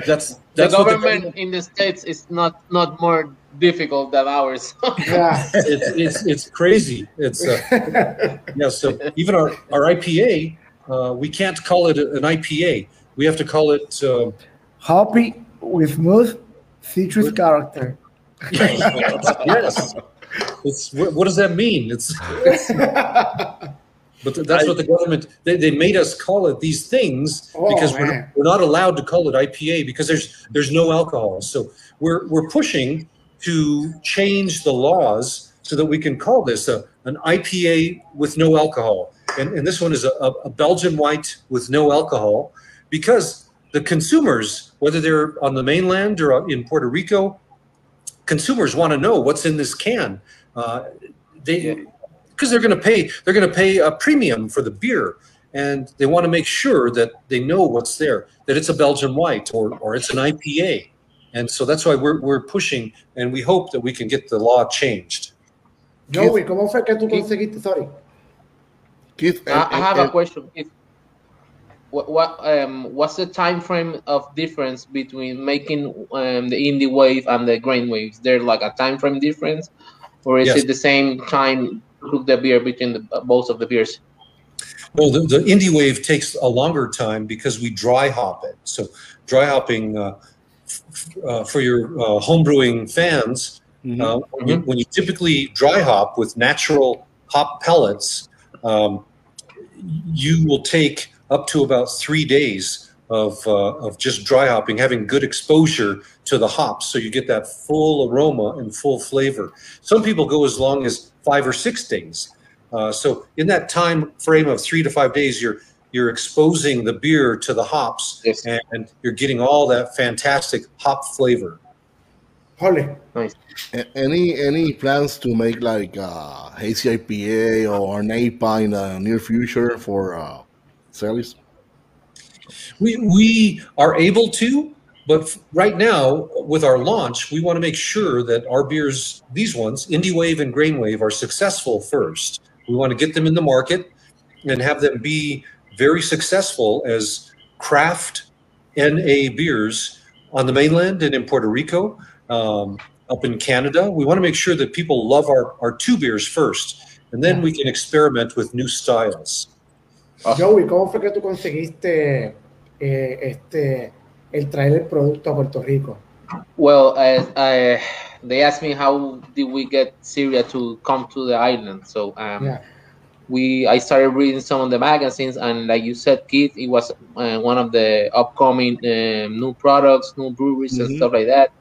that's, that's the government the in the states is not not more difficult than ours. yeah, it's, it's it's crazy. It's uh, yeah. So even our our IPA, uh, we can't call it an IPA we have to call it uh, hoppy with smooth citrus with, character. yes. It's what, what, does that mean? It's, but that's I, what the government they, they made us call it these things oh, because we're, we're not allowed to call it IPA because there's there's no alcohol. So we're we're pushing to change the laws so that we can call this a, an IPA with no alcohol. And, and this one is a, a Belgian white with no alcohol because the consumers, whether they're on the mainland or in Puerto Rico, consumers want to know what's in this can. Uh, they because they're going to pay they're going to pay a premium for the beer and they want to make sure that they know what's there that it's a belgian white or, or it's an ipa and so that's why we're, we're pushing and we hope that we can get the law changed Joey, ¿cómo fue que tú conseguiste? Sorry. Keith, I, I have a question. If, what, what um, what's the time frame of difference between making um, the Indiewave and the Grainwave? Is there like a time frame difference, or is yes. it the same time cook the beer between the, both of the beers? Well, the, the, Indiewave takes a longer time because we dry hop it. So dry hopping uh, uh, for your uh, homebrewing fans, mm-hmm. Uh, when, you, when, you, typically dry hop with natural hop pellets, um, you will take up to about three days of, uh, of just dry hopping, having good exposure to the hops so you get that full aroma and full flavor. Some people go as long as five or six days. Uh, so in that time frame of three to five days, you're you're exposing the beer to the hops yes. and you're getting all that fantastic hop flavor. Holy. Nice. Any any plans to make like uh, hazy IPA or an IPA in the near future for uh, Sally's? We we are able to, but right now with our launch, we want to make sure that our beers, these ones, Indiewave and Grainwave, are successful first. We want to get them in the market and have them be very successful as craft NA beers on the mainland and in Puerto Rico, um, up in Canada. We want to make sure that people love our, our two beers first, and then we can experiment with new styles. Ah. Joey, ¿cómo fue que tú conseguiste eh, este, el traer el producto a Puerto Rico? Well, I, I, they asked me how did we get Ceria to come to the island. So um, yeah. We, I started reading some of the magazines, and like you said, Keith, it was uh, one of the upcoming um, new products, new breweries, mm-hmm. and stuff like that.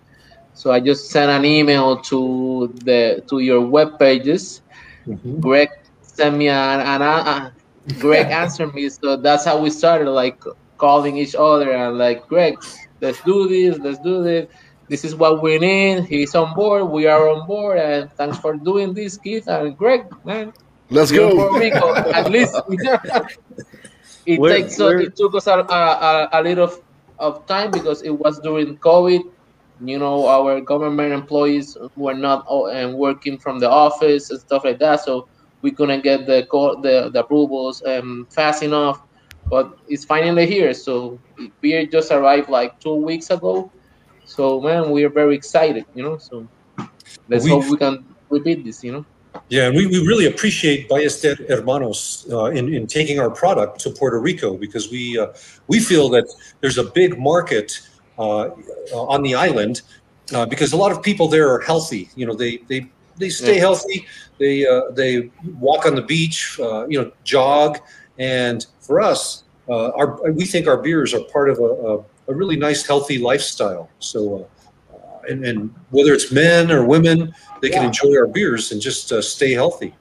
So I just sent an email to the to your web pages. Mm-hmm. Greg sent me an, an, an Greg answered me, so that's how we started, like calling each other and like, Greg, let's do this, let's do this. This is what we need. He's on board. We are on board, and thanks for doing this, Keith and Greg, man. Let's go. Rico, at least it we're, takes we're... it took us a, a, a little of time because it was during COVID. You know, our government employees were not uh, working from the office and stuff like that. So we couldn't get the the, the approvals um, fast enough. but it's finally here. So beer just arrived like two weeks ago. So man, we are very excited, you know. So let's We've, hope we can repeat this, you know. Yeah, and we, we really appreciate Ballester Hermanos uh, in, in taking our product to Puerto Rico because we uh, we feel that there's a big market uh, on the island uh, because a lot of people there are healthy. You know, they they they stay healthy. They uh, they walk on the beach. Uh, you know, jog. And for us, our we think our beers are part of a, a, a really nice, healthy lifestyle. So, and, and whether it's men or women they yeah. can enjoy our beers and just uh, stay healthy.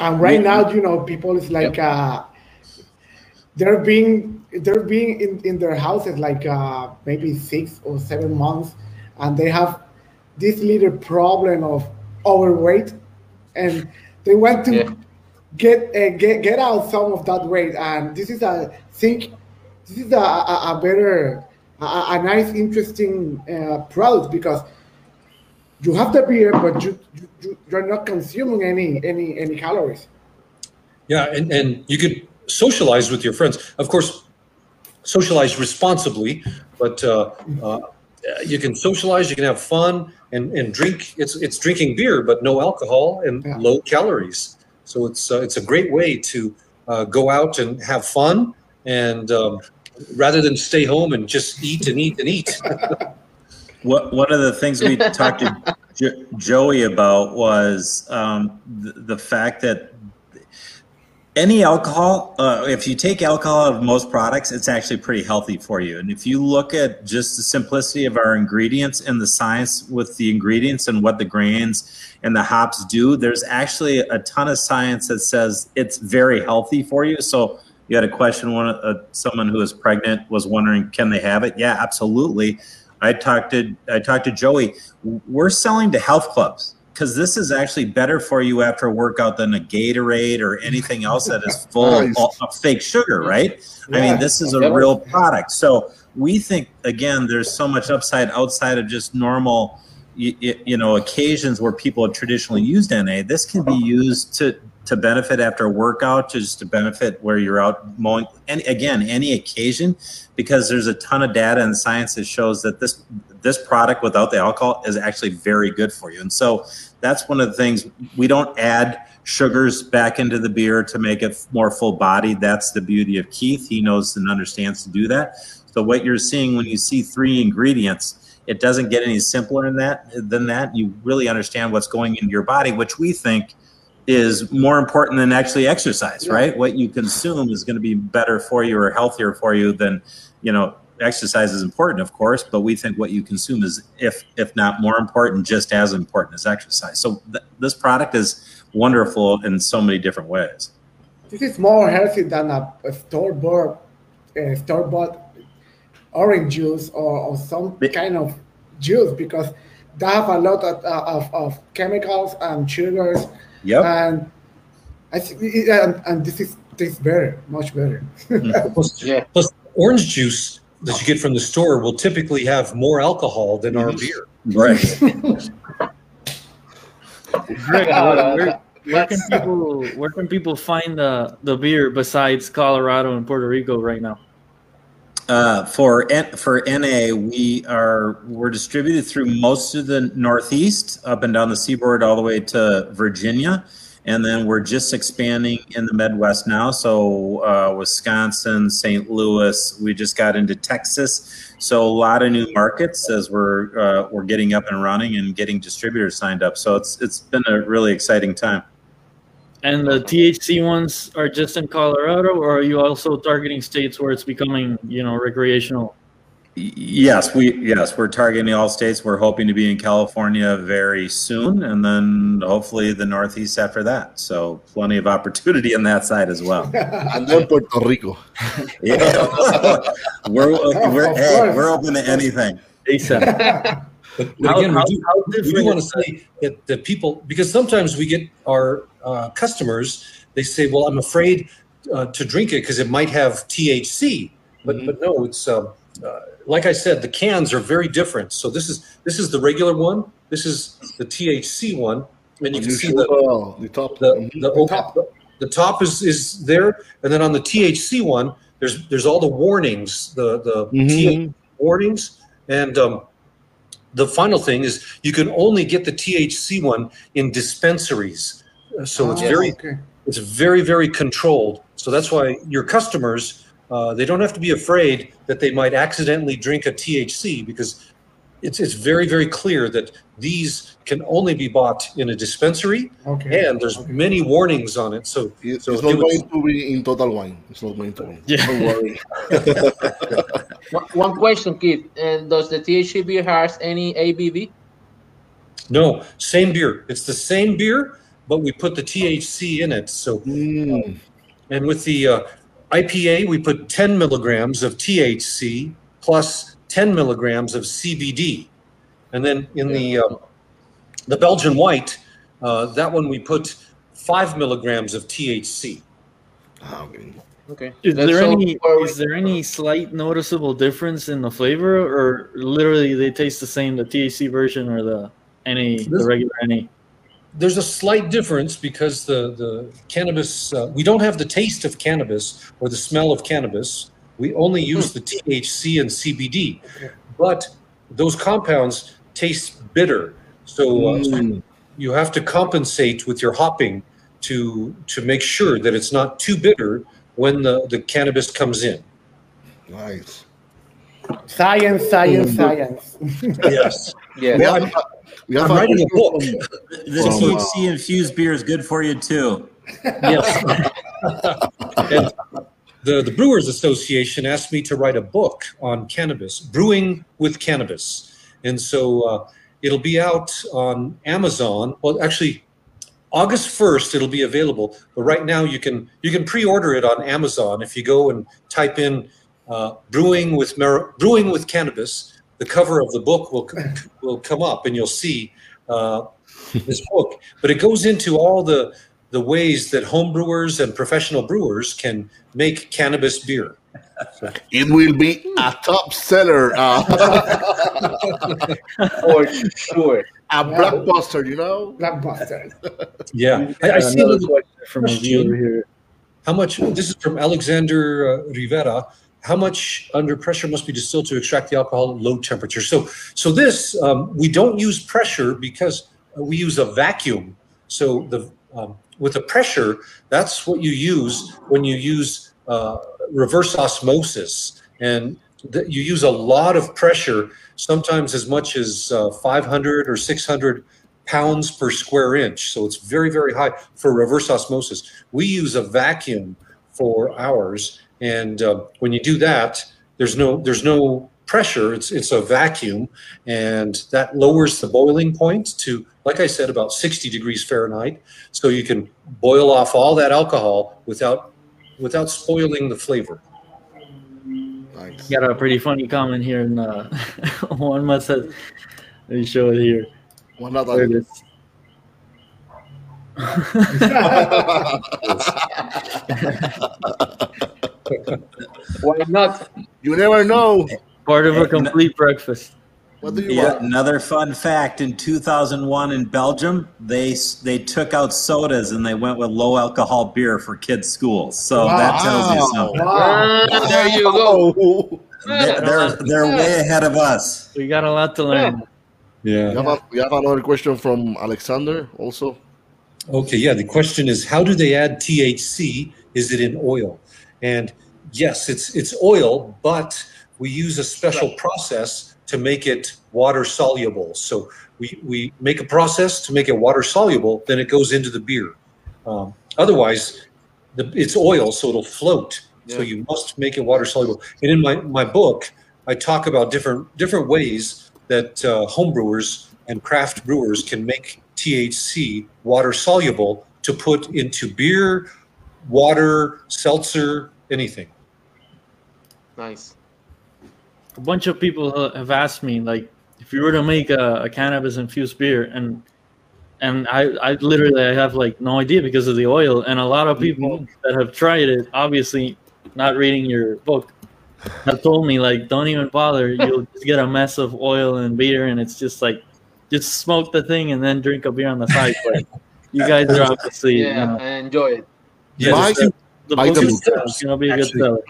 And right now, you know, people is like yep. uh, they're being they're being in, in their houses like uh, maybe six or seven months, and they have this little problem of overweight, and they want to yeah. get uh, get get out some of that weight. And this is a think this is a, a, a better a, a, nice interesting uh, product because you have the beer, but you, you you're not consuming any any any calories. Yeah, and and you could socialize with your friends. Of course, socialize responsibly, but uh, uh, you can socialize. You can have fun and and drink. It's it's drinking beer, but no alcohol and yeah. low calories. So it's uh, it's a great way to uh, go out and have fun and. Um, rather than stay home and just eat and eat and eat. What one of the things we talked to jo- Joey about was um, the, the, fact that any alcohol, uh, if you take alcohol out of most products, it's actually pretty healthy for you. And if you look at just the simplicity of our ingredients and the science with the ingredients and what the grains and the hops do, there's actually a ton of science that says it's very healthy for you. So you had a question. One, uh, someone who is pregnant was wondering, can they have it? Yeah, absolutely. I talked to I talked to Joey. We're selling to health clubs because this is actually better for you after a workout than a Gatorade or anything else that is full nice. of fake sugar, right? Yeah. I mean, this is a real product. So we think again, there's so much upside outside of just normal, you, you know, occasions where people have traditionally used NA. This can be used to to benefit after a workout, just to benefit where you're out mowing. And again, any occasion, because there's a ton of data and science that shows that this this product without the alcohol is actually very good for you. And so that's one of the things we don't add sugars back into the beer to make it more full bodied. That's the beauty of Keith. He knows and understands to do that. So what you're seeing when you see three ingredients, it doesn't get any simpler than that than that. You really understand what's going into your body, which we think is more important than actually exercise, yeah. right? What you consume is going to be better for you or healthier for you than, you know, exercise is important, of course, but we think what you consume is, if if not more important, just as important as exercise. So th- this product is wonderful in so many different ways. This is more healthy than a, a store bought uh, store bought orange juice or, or some kind of juice because they have a lot of, of, of chemicals and sugars Yep. And I think, and, and this is tastes better, much better. Hmm. plus, yeah. plus, orange juice that you get from the store will typically have more alcohol than our mm-hmm. beer. Right. Greg, uh, where, where, can people where can people find the the beer besides Colorado and Puerto Rico right now? Uh, for for NA, we are we're distributed through most of the Northeast, up and down the seaboard, all the way to Virginia, and then we're just expanding in the Midwest now. So uh, Wisconsin, St. Louis, we just got into Texas, so a lot of new markets as we're uh, we're getting up and running and getting distributors signed up. So it's it's been a really exciting time. And the THC ones are just in Colorado, or are you also targeting states where it's becoming, you know, recreational? Yes, we yes we're targeting all states. We're hoping to be in California very soon, and then hopefully the Northeast after that. So plenty of opportunity on that side as well. and then Puerto Rico. yeah, we're we're, hey, we're open to anything. But, but how, again, how, we do, we do want to say that, the people, because sometimes we get our uh, customers, they say, well, I'm afraid uh, to drink it because it might have THC. But, mm-hmm. but no, it's uh, uh, like I said, the cans are very different. So this is this is the regular one. This is the THC one, and you can see the, the top. The, mm-hmm. the, the, top. the top is is there, and then on the THC one, there's there's all the warnings, the the Mhm. warnings, and um, the final thing is you can only get the THC one in dispensaries. So it's Ah, very okay. it's very very controlled. So that's why your customers uh, they don't have to be afraid that they might accidentally drink a THC because it's it's very very clear that these can only be bought in a dispensary Okay. and there's many warnings on it. So It's, So it's not it was- going to be in total wine. It's not going to be. Yeah. Don't worry. One, one question, Keith. And does the THC beer has any ABV? no, same beer. It's the same beer, but we put the THC in it. So Mm. And with the uh, IPA, we put 10 milligrams of THC plus 10 milligrams of CBD. And then in the uh, the Belgian white, uh, that one we put five milligrams of THC. Ah, okay. Okay. Is That's there all any is there any slight noticeable difference in the flavor, or literally they taste the same, the THC version or the any the regular any? There's a slight difference because the the cannabis uh, we don't have the taste of cannabis or the smell of cannabis. We only use the THC and CBD, but those compounds taste bitter. So uh, Mm. you have to compensate with your hopping to to make sure that it's not too bitter when the, the cannabis comes in. Nice. Science, science, science. Yes. Yeah. We have, we have I'm writing a book. The wow. THC infused beer is good for you too. Yes. The, the Brewers Association asked me to write a book on cannabis, brewing with cannabis. And so uh, it'll be out on Amazon. Well, actually, August 1st it'll be available. But right now you can you can pre-order it on Amazon if you go and type in uh, brewing with mar- brewing with cannabis. The cover of the book will will come up and you'll see uh, this book. But it goes into all the the ways that home brewers and professional brewers can make cannabis beer. It will be a top seller, uh, For sure. A blockbuster, you know? Blockbuster. Yeah, I, I see another question from a question. viewer here. How much? This is from Alexander uh, Rivera. How much under pressure must be distilled to extract the alcohol at low temperature? So, so this um, we don't use pressure because we use a vacuum. So the um, with the pressure, that's what you use when you use uh, reverse osmosis, and th- you use a lot of pressure, sometimes as much as uh, 500 or 600 pounds per square inch. So it's very, very high for reverse osmosis. We use a vacuum for ours, and uh, when you do that, there's no there's no pressure. It's it's a vacuum, and that lowers the boiling point to, like I said, about 60 degrees Fahrenheit. So you can boil off all that alcohol without without spoiling the flavor. Nice. Got a pretty funny comment here, and uh, one must have. Let me show it here. One other- There it is. Why not? you never know. Part of Hey, a complete breakfast. What do you Yeah, want? another fun fact: in 2001 in Belgium, they they took out sodas and they went with low alcohol beer for kids' schools. So that tells you something. Wow. There you go. They're, they're they're way ahead of us. We got a lot to learn. We Yeah. have, a, we have another question from Alexander also. Okay, yeah. The question is, how do they add THC? Is it in oil? And yes, it's it's oil, but we use a special process to make it water soluble. So we we make a process to make it water soluble, then it goes into the beer. Um, otherwise, the, it's oil, so it'll float. So you must make it water soluble. And in my my book, I talk about different different ways that uh, home brewers and craft brewers can make THC water soluble to put into beer, water, seltzer, anything. Nice. A bunch of people have asked me, like, if you were to make a, a cannabis infused beer, and and I, I literally I have like no idea because of the oil, and a lot of people that have tried it, obviously not reading your book, have told me like, don't even bother, you'll just get a mess of oil and beer, and it's just like, just smoke the thing and then drink a beer on the side. But you guys are obviously, you Yeah, know, I enjoy it. Yeah, My- there's two, the Buy book the is book. uh, gonna be a good seller.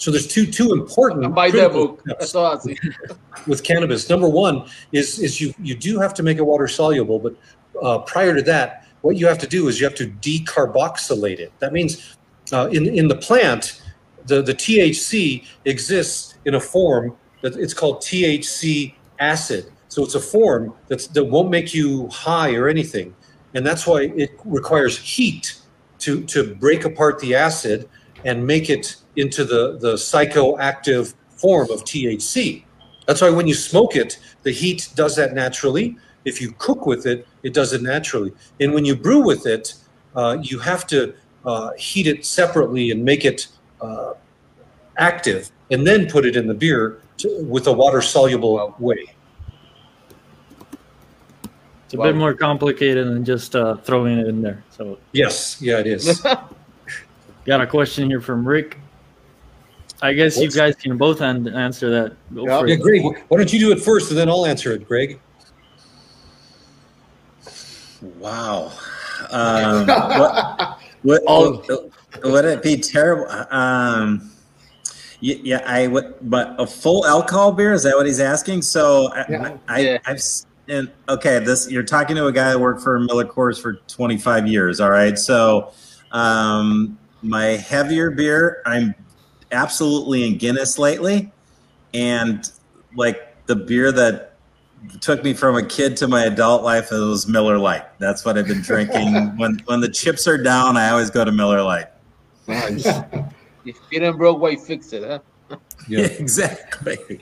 So there's two two important. Buy the book. That's all with cannabis. Number one is is you you do have to make it water soluble, but uh, prior to that, what you have to do is you have to decarboxylate it. That means uh, in in the plant, the the THC exists in a form that it's called THC acid. So it's a form that's, that won't make you high or anything, and that's why it requires heat to to break apart the acid and make it into the the psychoactive form of THC. That's why when you smoke it, the heat does that naturally. If you cook with it, it does it naturally. And when you brew with it, uh, you have to uh, heat it separately and make it uh, active, and then put it in the beer to, with a water soluble way. It's a wow. bit more complicated than just uh, throwing it in there. So yes, yeah, it is. Got a question here from Rick. I guess What's, you guys can both answer that. Go yeah, yeah Greg, why don't you do it first, and then I'll answer it, Greg. Wow. Um, what, what, oh. would it be terrible? Um, yeah, I would, but a full alcohol beer is that what he's asking? So yeah. I, I, I've, and okay, this you're talking to a guy that worked for Miller Coors for 25 years. All right, so um, my heavier beer, I'm absolutely in Guinness lately, and like the beer that took me from a kid to my adult life it was Miller Lite. That's what I've been drinking. when when the chips are down, I always go to Miller Lite. Nice. if you didn't broke, why fix it, huh? Yeah, exactly.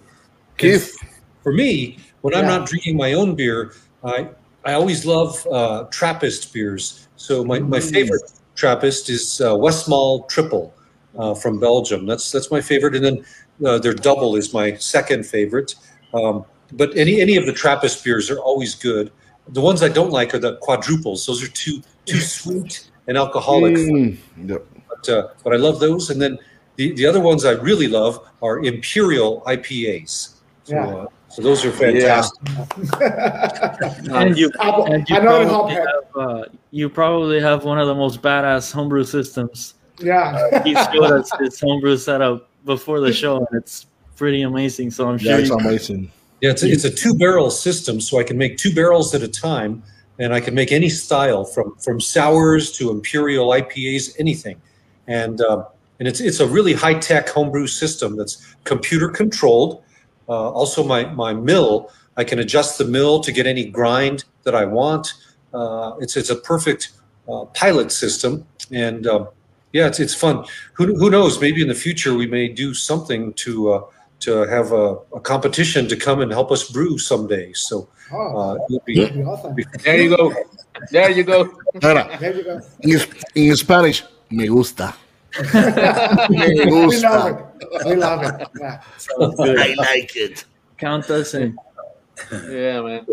Keith, for me, when yeah. I'm not drinking my own beer, I I always love uh, Trappist beers. So my, my mm. favorite Trappist is uh, Westmalle Triple uh, from Belgium. That's that's my favorite, and then uh, their double is my second favorite. Um, but any any of the Trappist beers are always good. The ones I don't like are the quadruples. Those are too too sweet and alcoholic. Mm. Yep. But uh, but I love those, and then the, the other ones I really love are Imperial IPAs. So, yeah. Uh, so those are fantastic. Yeah. and you, and you, probably have, uh, you probably have one of the most badass homebrew systems. Yeah. Uh, he showed us his homebrew setup before the show, and it's pretty amazing. So I'm sure. That's amazing. Yeah, it's a, it's a two barrel system, so I can make two barrels at a time, and I can make any style from from sours to imperial IPAs, anything, and uh, and it's it's a really high tech homebrew system that's computer controlled uh, also, my, my mill, I can adjust the mill to get any grind that I want. Uh, it's, it's a perfect uh, pilot system. And um, yeah, it's, it's fun. Who, who knows? Maybe in the future we may do something to, uh, to have a, a competition to come and help us brew someday. So oh, uh, be, awesome. there you go. There you go. there you go. In, in Spanish, me gusta. me gusta. We love it. Yeah. I like it. Count us in. Yeah, man.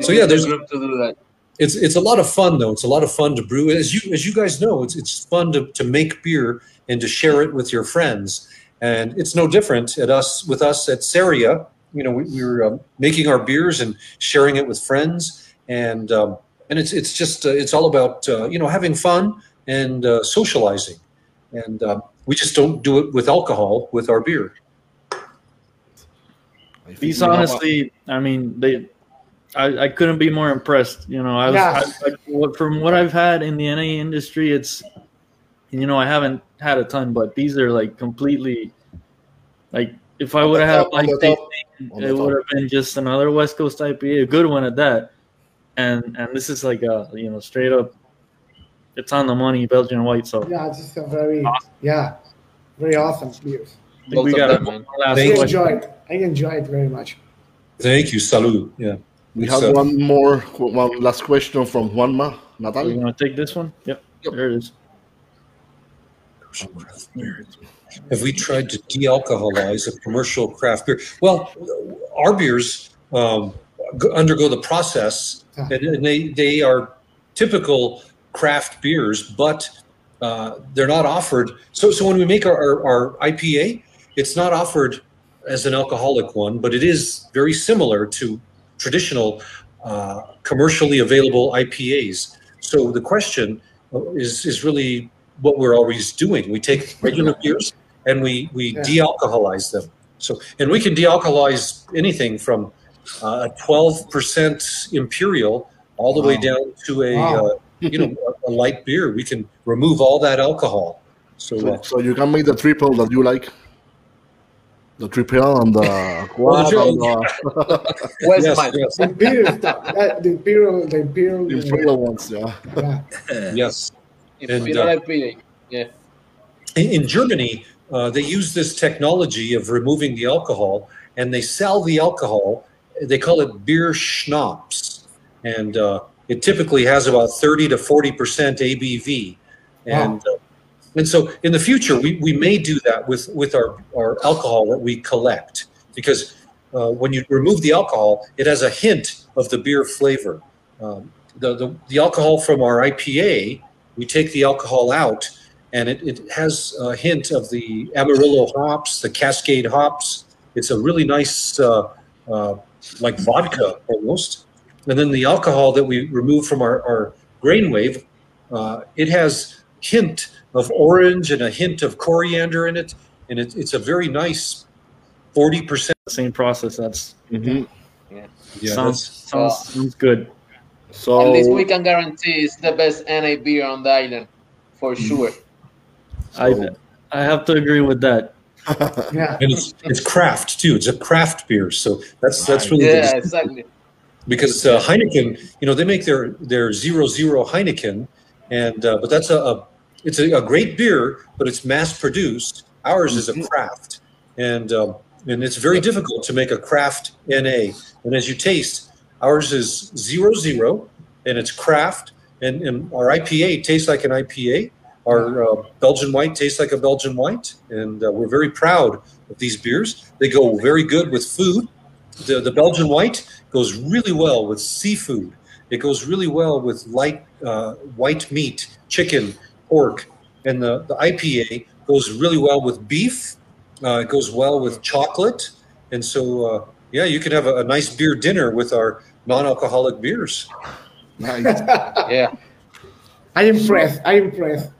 So yeah, there's to do that. It's it's a lot of fun though. It's a lot of fun to brew. As you as you guys know, it's it's fun to, to make beer and to share it with your friends. And it's no different at us with us at Ceria. You know, we, we were um, making our beers and sharing it with friends, and um, and it's it's just uh, it's all about uh, you know having fun and uh, socializing. And um, we just don't do it with alcohol with our beer. These honestly, I mean, they, I, I couldn't be more impressed. You know, I was yeah. I, I, from what I've had in the NA industry, it's, you know, I haven't had a ton, but these are like completely, like if I would have had like it would have been just another West Coast IPA, a good one at that. And and this is like a you know straight up it's on the money, Belgian white. So yeah, it's just a very awesome. yeah, very awesome beers. we got them, I enjoy it. I enjoy it very much. Thank you, Salud. Yeah. We have uh, one more, one last question from Juanma. Natalia. You want to take this one? Yep. yep. There it is. Have we tried to de-alcoholize a commercial craft beer? Well, our beers um, undergo the process, and, and they they are typical craft beers, but uh, they're not offered. So, so when we make our, our, our, IPA, it's not offered as an alcoholic one, but it is very similar to traditional uh, commercially available IPAs. So the question is, is really what we're always doing. We take regular beers and we we yeah. de-alcoholize them. So, and we can de-alcoholize anything from uh, a 12% imperial all the wow. way down to a wow. uh, you know a, a, light beer. We can remove all that alcohol. So, so, uh, so you can make the triple that you like. The triple and the quad and the Where's yes, mine? Yes. The imperial uh, the imperial, the imperial, the imperial ones, yeah. yeah. yes. Imperial and, uh, yeah. In, in Germany, uh, they use this technology of removing the alcohol, and they sell the alcohol. They call it beer schnapps, and uh, it typically has about 30 to 40 percent ABV. And wow. uh, and so in the future, we, we may do that with with our, our alcohol that we collect because uh, when you remove the alcohol, it has a hint of the beer flavor. Um, the, the, the alcohol from our IPA, we take the alcohol out and it, it has a hint of the Amarillo hops, the Cascade hops. It's a really nice, uh, uh, like vodka almost. And then the alcohol that we remove from our, our Grainwave, uh, it has hint of orange and a hint of coriander in it, and it, it's a very nice forty percent. Same process. That's mm-hmm. yeah. yeah. Sounds sounds, sounds good. So at least we can guarantee it's the best NA beer on the island, for mm-hmm. sure. I I have to agree with that. yeah, and it's it's craft too. It's a craft beer, so that's that's really yeah, good. exactly. Because uh, Heineken, you know, they make their their zero zero Heineken, and uh, but that's a, a it's a, a, great beer, but it's mass produced. Ours is a mm-hmm. craft, and um, and it's very difficult to make a craft NA. And as you taste, ours is zero zero, and it's craft, and, and our IPA tastes like an IPA, our uh, Belgian white tastes like a Belgian white, and uh, we're very proud of these beers. They go very good with food. The, the Belgian white goes really well with seafood. It goes really well with light uh, white meat, chicken, pork, and the, the IPA goes really well with beef. Uh, it goes well with chocolate, and so uh, yeah, you can have a, a nice beer dinner with our non-alcoholic beers. Nice. yeah. I'm impressed. I'm impressed.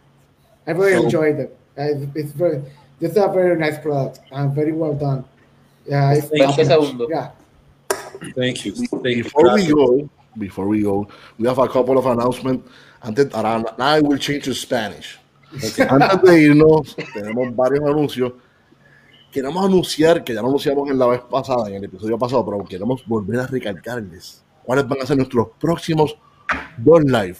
I really so, enjoyed it. Uh, it's very, this is a very nice product and very well done. Yeah, it's Thank you. yeah. Thank you. Thank before you. we go, before we go, we have a couple of announcements. Antes, ahora, now I will change to Spanish. Antes de irnos, tenemos varios anuncios. Queremos anunciar, que ya lo anunciamos en la vez pasada, en el episodio pasado, pero queremos volver a recalcarles cuáles van a ser nuestros próximos dos live.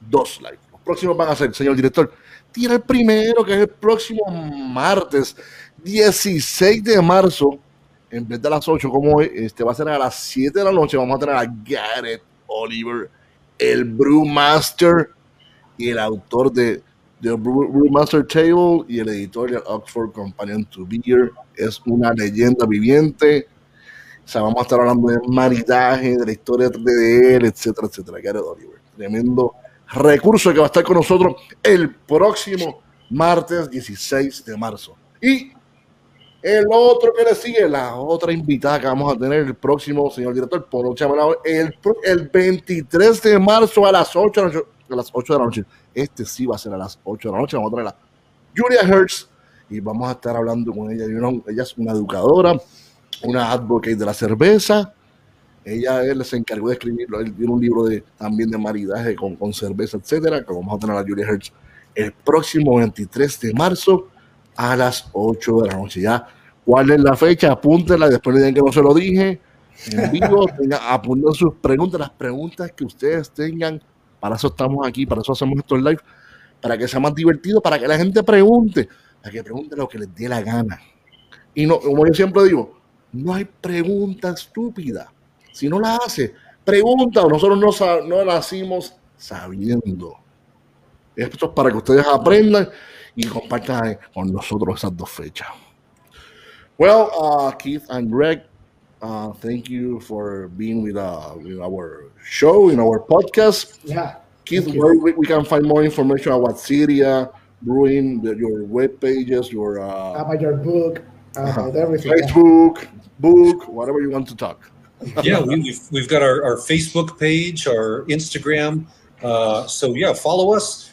Dos live. Los próximos van a ser, señor director, tira el primero, que es el próximo martes, 16 de marzo, en vez de las 8 como hoy, este va a ser a las 7 de la noche, vamos a tener a Garrett Oliver, el Brewmaster y el autor de The Brewmaster Table y el editor de Oxford Companion to Beer. Es una leyenda viviente. O sea, vamos a estar hablando de maridaje, de la historia de él, etcétera, etcétera. Garrett Oliver. Tremendo recurso que va a estar con nosotros el próximo martes 16 de marzo. Y el otro que le sigue, la otra invitada que vamos a tener el próximo, señor director, por el, el 23 de marzo a las 8 de la noche. A las 8 de la noche. Este sí va a ser a las 8 de la noche. Vamos a traer a Julia Hertz y vamos a estar hablando con ella. Ella es una educadora, una advocate de la cerveza ella él se encargó de escribirlo, él tiene un libro de, también de maridaje con, con cerveza, etcétera, que vamos a tener a Julia Hertz el próximo 23 de marzo a las 8 de la noche. Ya, ¿cuál es la fecha? Apúntenla, después le digan que no se lo dije. En vivo, apunten sus preguntas, las preguntas que ustedes tengan. Para eso estamos aquí, para eso hacemos estos live, para que sea más divertido, para que la gente pregunte, para que pregunte lo que les dé la gana. Y no, como yo siempre digo, no hay pregunta estúpida si no la hace, pregunta, nosotros no, no nacimos sabiendo. Esto es para que ustedes aprendan y compartan con nosotros esas dos fechas. Well, uh, Keith and Greg, uh, thank you for being with, uh, with our show, in our podcast. Yeah. Keith, where we, we, can find more information about Ceria, Brewing, the, your web pages, your uh, about your book, uh, uh-huh. everything. Facebook, book, whatever you want to talk yeah, we, have we've got our, our Facebook page, our Instagram. Uh, so yeah, follow us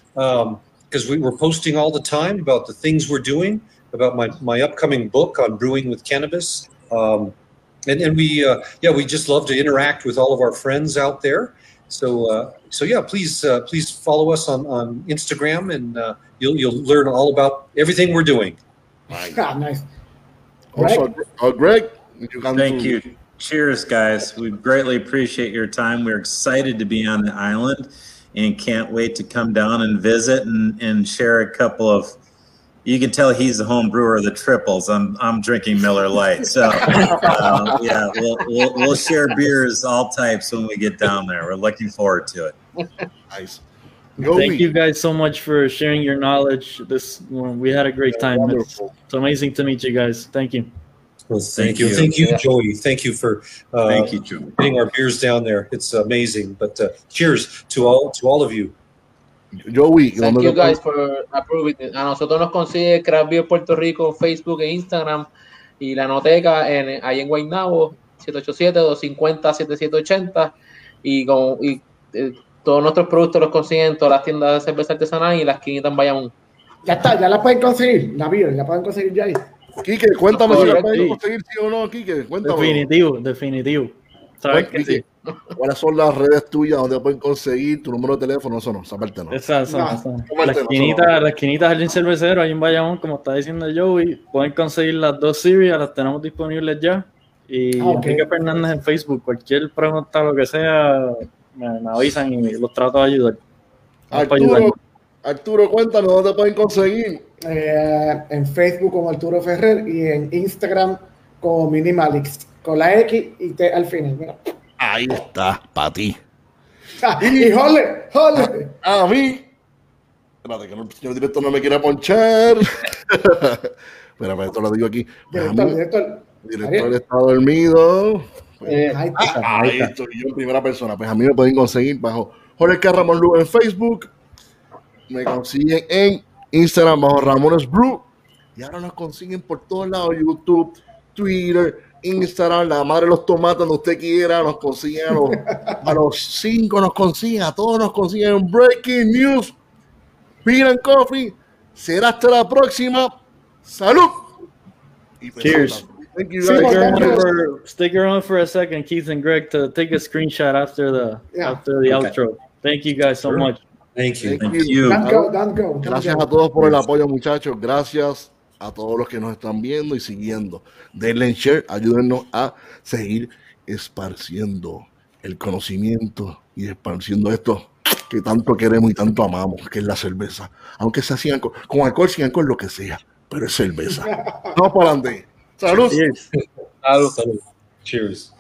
because we, are posting all the time about the things we're doing. about my, my upcoming book on brewing with cannabis. Um, and, and we, uh, yeah, we just love to interact with all of our friends out there. So, uh, so yeah, please, uh, please follow us on, on Instagram and uh, you'll, you'll learn all about everything we're doing. Nice. Ah, nice. Also, uh, Greg, you Thank you. Cheers, guys. We greatly appreciate your time. We're excited to be on the island and can't wait to come down and visit and, and share a couple of. You can tell he's the home brewer of the triples. I'm I'm drinking Miller Lite, so uh, yeah, we'll, we'll we'll share beers all types when we get down there. We're looking forward to it. Nice. Thank you guys so much for sharing your knowledge. This we had a great time. It's, it's amazing to meet you guys. Thank you. Well, thank, thank you. you. Thank you, Joey. Thank you for uh, thank you, Joey. getting our beers down there. It's amazing. But uh, cheers to all to all of you. Joey, thank you guys for approving. A nosotros nos consigue Craft Beer Puerto Rico, Facebook e Instagram y la noteca en, ahí en Guaynabo 787-250-7780 y, con, y eh, todos nuestros productos los consiguen en todas las tiendas de cerveza artesanal y las quinitas en Bayamón. Ya está, ya la pueden conseguir, la beer, la pueden conseguir ya ahí. Quique, cuéntame si la pueden conseguir sí o no, Quique. Cuéntame. Definitivo, definitivo. ¿Sabes que sí? ¿Cuáles son las redes tuyas donde pueden conseguir tu número de teléfono? Eso no, esa parte no. Esa, esa, La esquinita, la esquinita Jardín Cervecero, ahí en Bayamón, como está diciendo Joey, pueden conseguir las dos series, las tenemos disponibles ya. Y ah, Enrique Fernández en Facebook, cualquier pregunta, lo que sea, me, avisan y los trato de ayudar. Arturo, Arturo, cuéntanos dónde pueden conseguir. Eh, en Facebook como Arturo Ferrer y en Instagram como Minimalix, con la X y T al final. Ahí está, para ti. Ah, y jole, jole. A mí. Espérate, que el señor director no me quiera ponchar. Espérame, esto lo digo aquí. Director, director. director está dormido. Eh, ahí, ah, ahí estoy yo en primera persona. Pues a mí me pueden conseguir bajo Jorge Carramón Lu en Facebook. Me consiguen en Instagram bajo Ramones Brew. Y ahora nos consiguen por todos lados, YouTube, Twitter, Instagram, la madre de los tomates, donde usted quiera, nos consiguen a los, cinco, nos consiguen, a todos nos consiguen Breaking News, Beer and Coffee. Será hasta la próxima. Salud. Cheers. Thank you stick, around for, stick around for a second, Keith and Greg, to take a screenshot after the after the outro. Thank you guys so much. Thank you. Thank, you. Gracias a todos por el apoyo, muchachos. Gracias a todos los que nos están viendo y siguiendo. Denle share, ayúdennos a seguir esparciendo el conocimiento y esparciendo esto que tanto queremos y tanto amamos, que es la cerveza. Aunque se hacían con, alcohol, sin alcohol, lo que sea, pero es cerveza. Vamos para adelante. Salud. Salud. Salud. Cheers.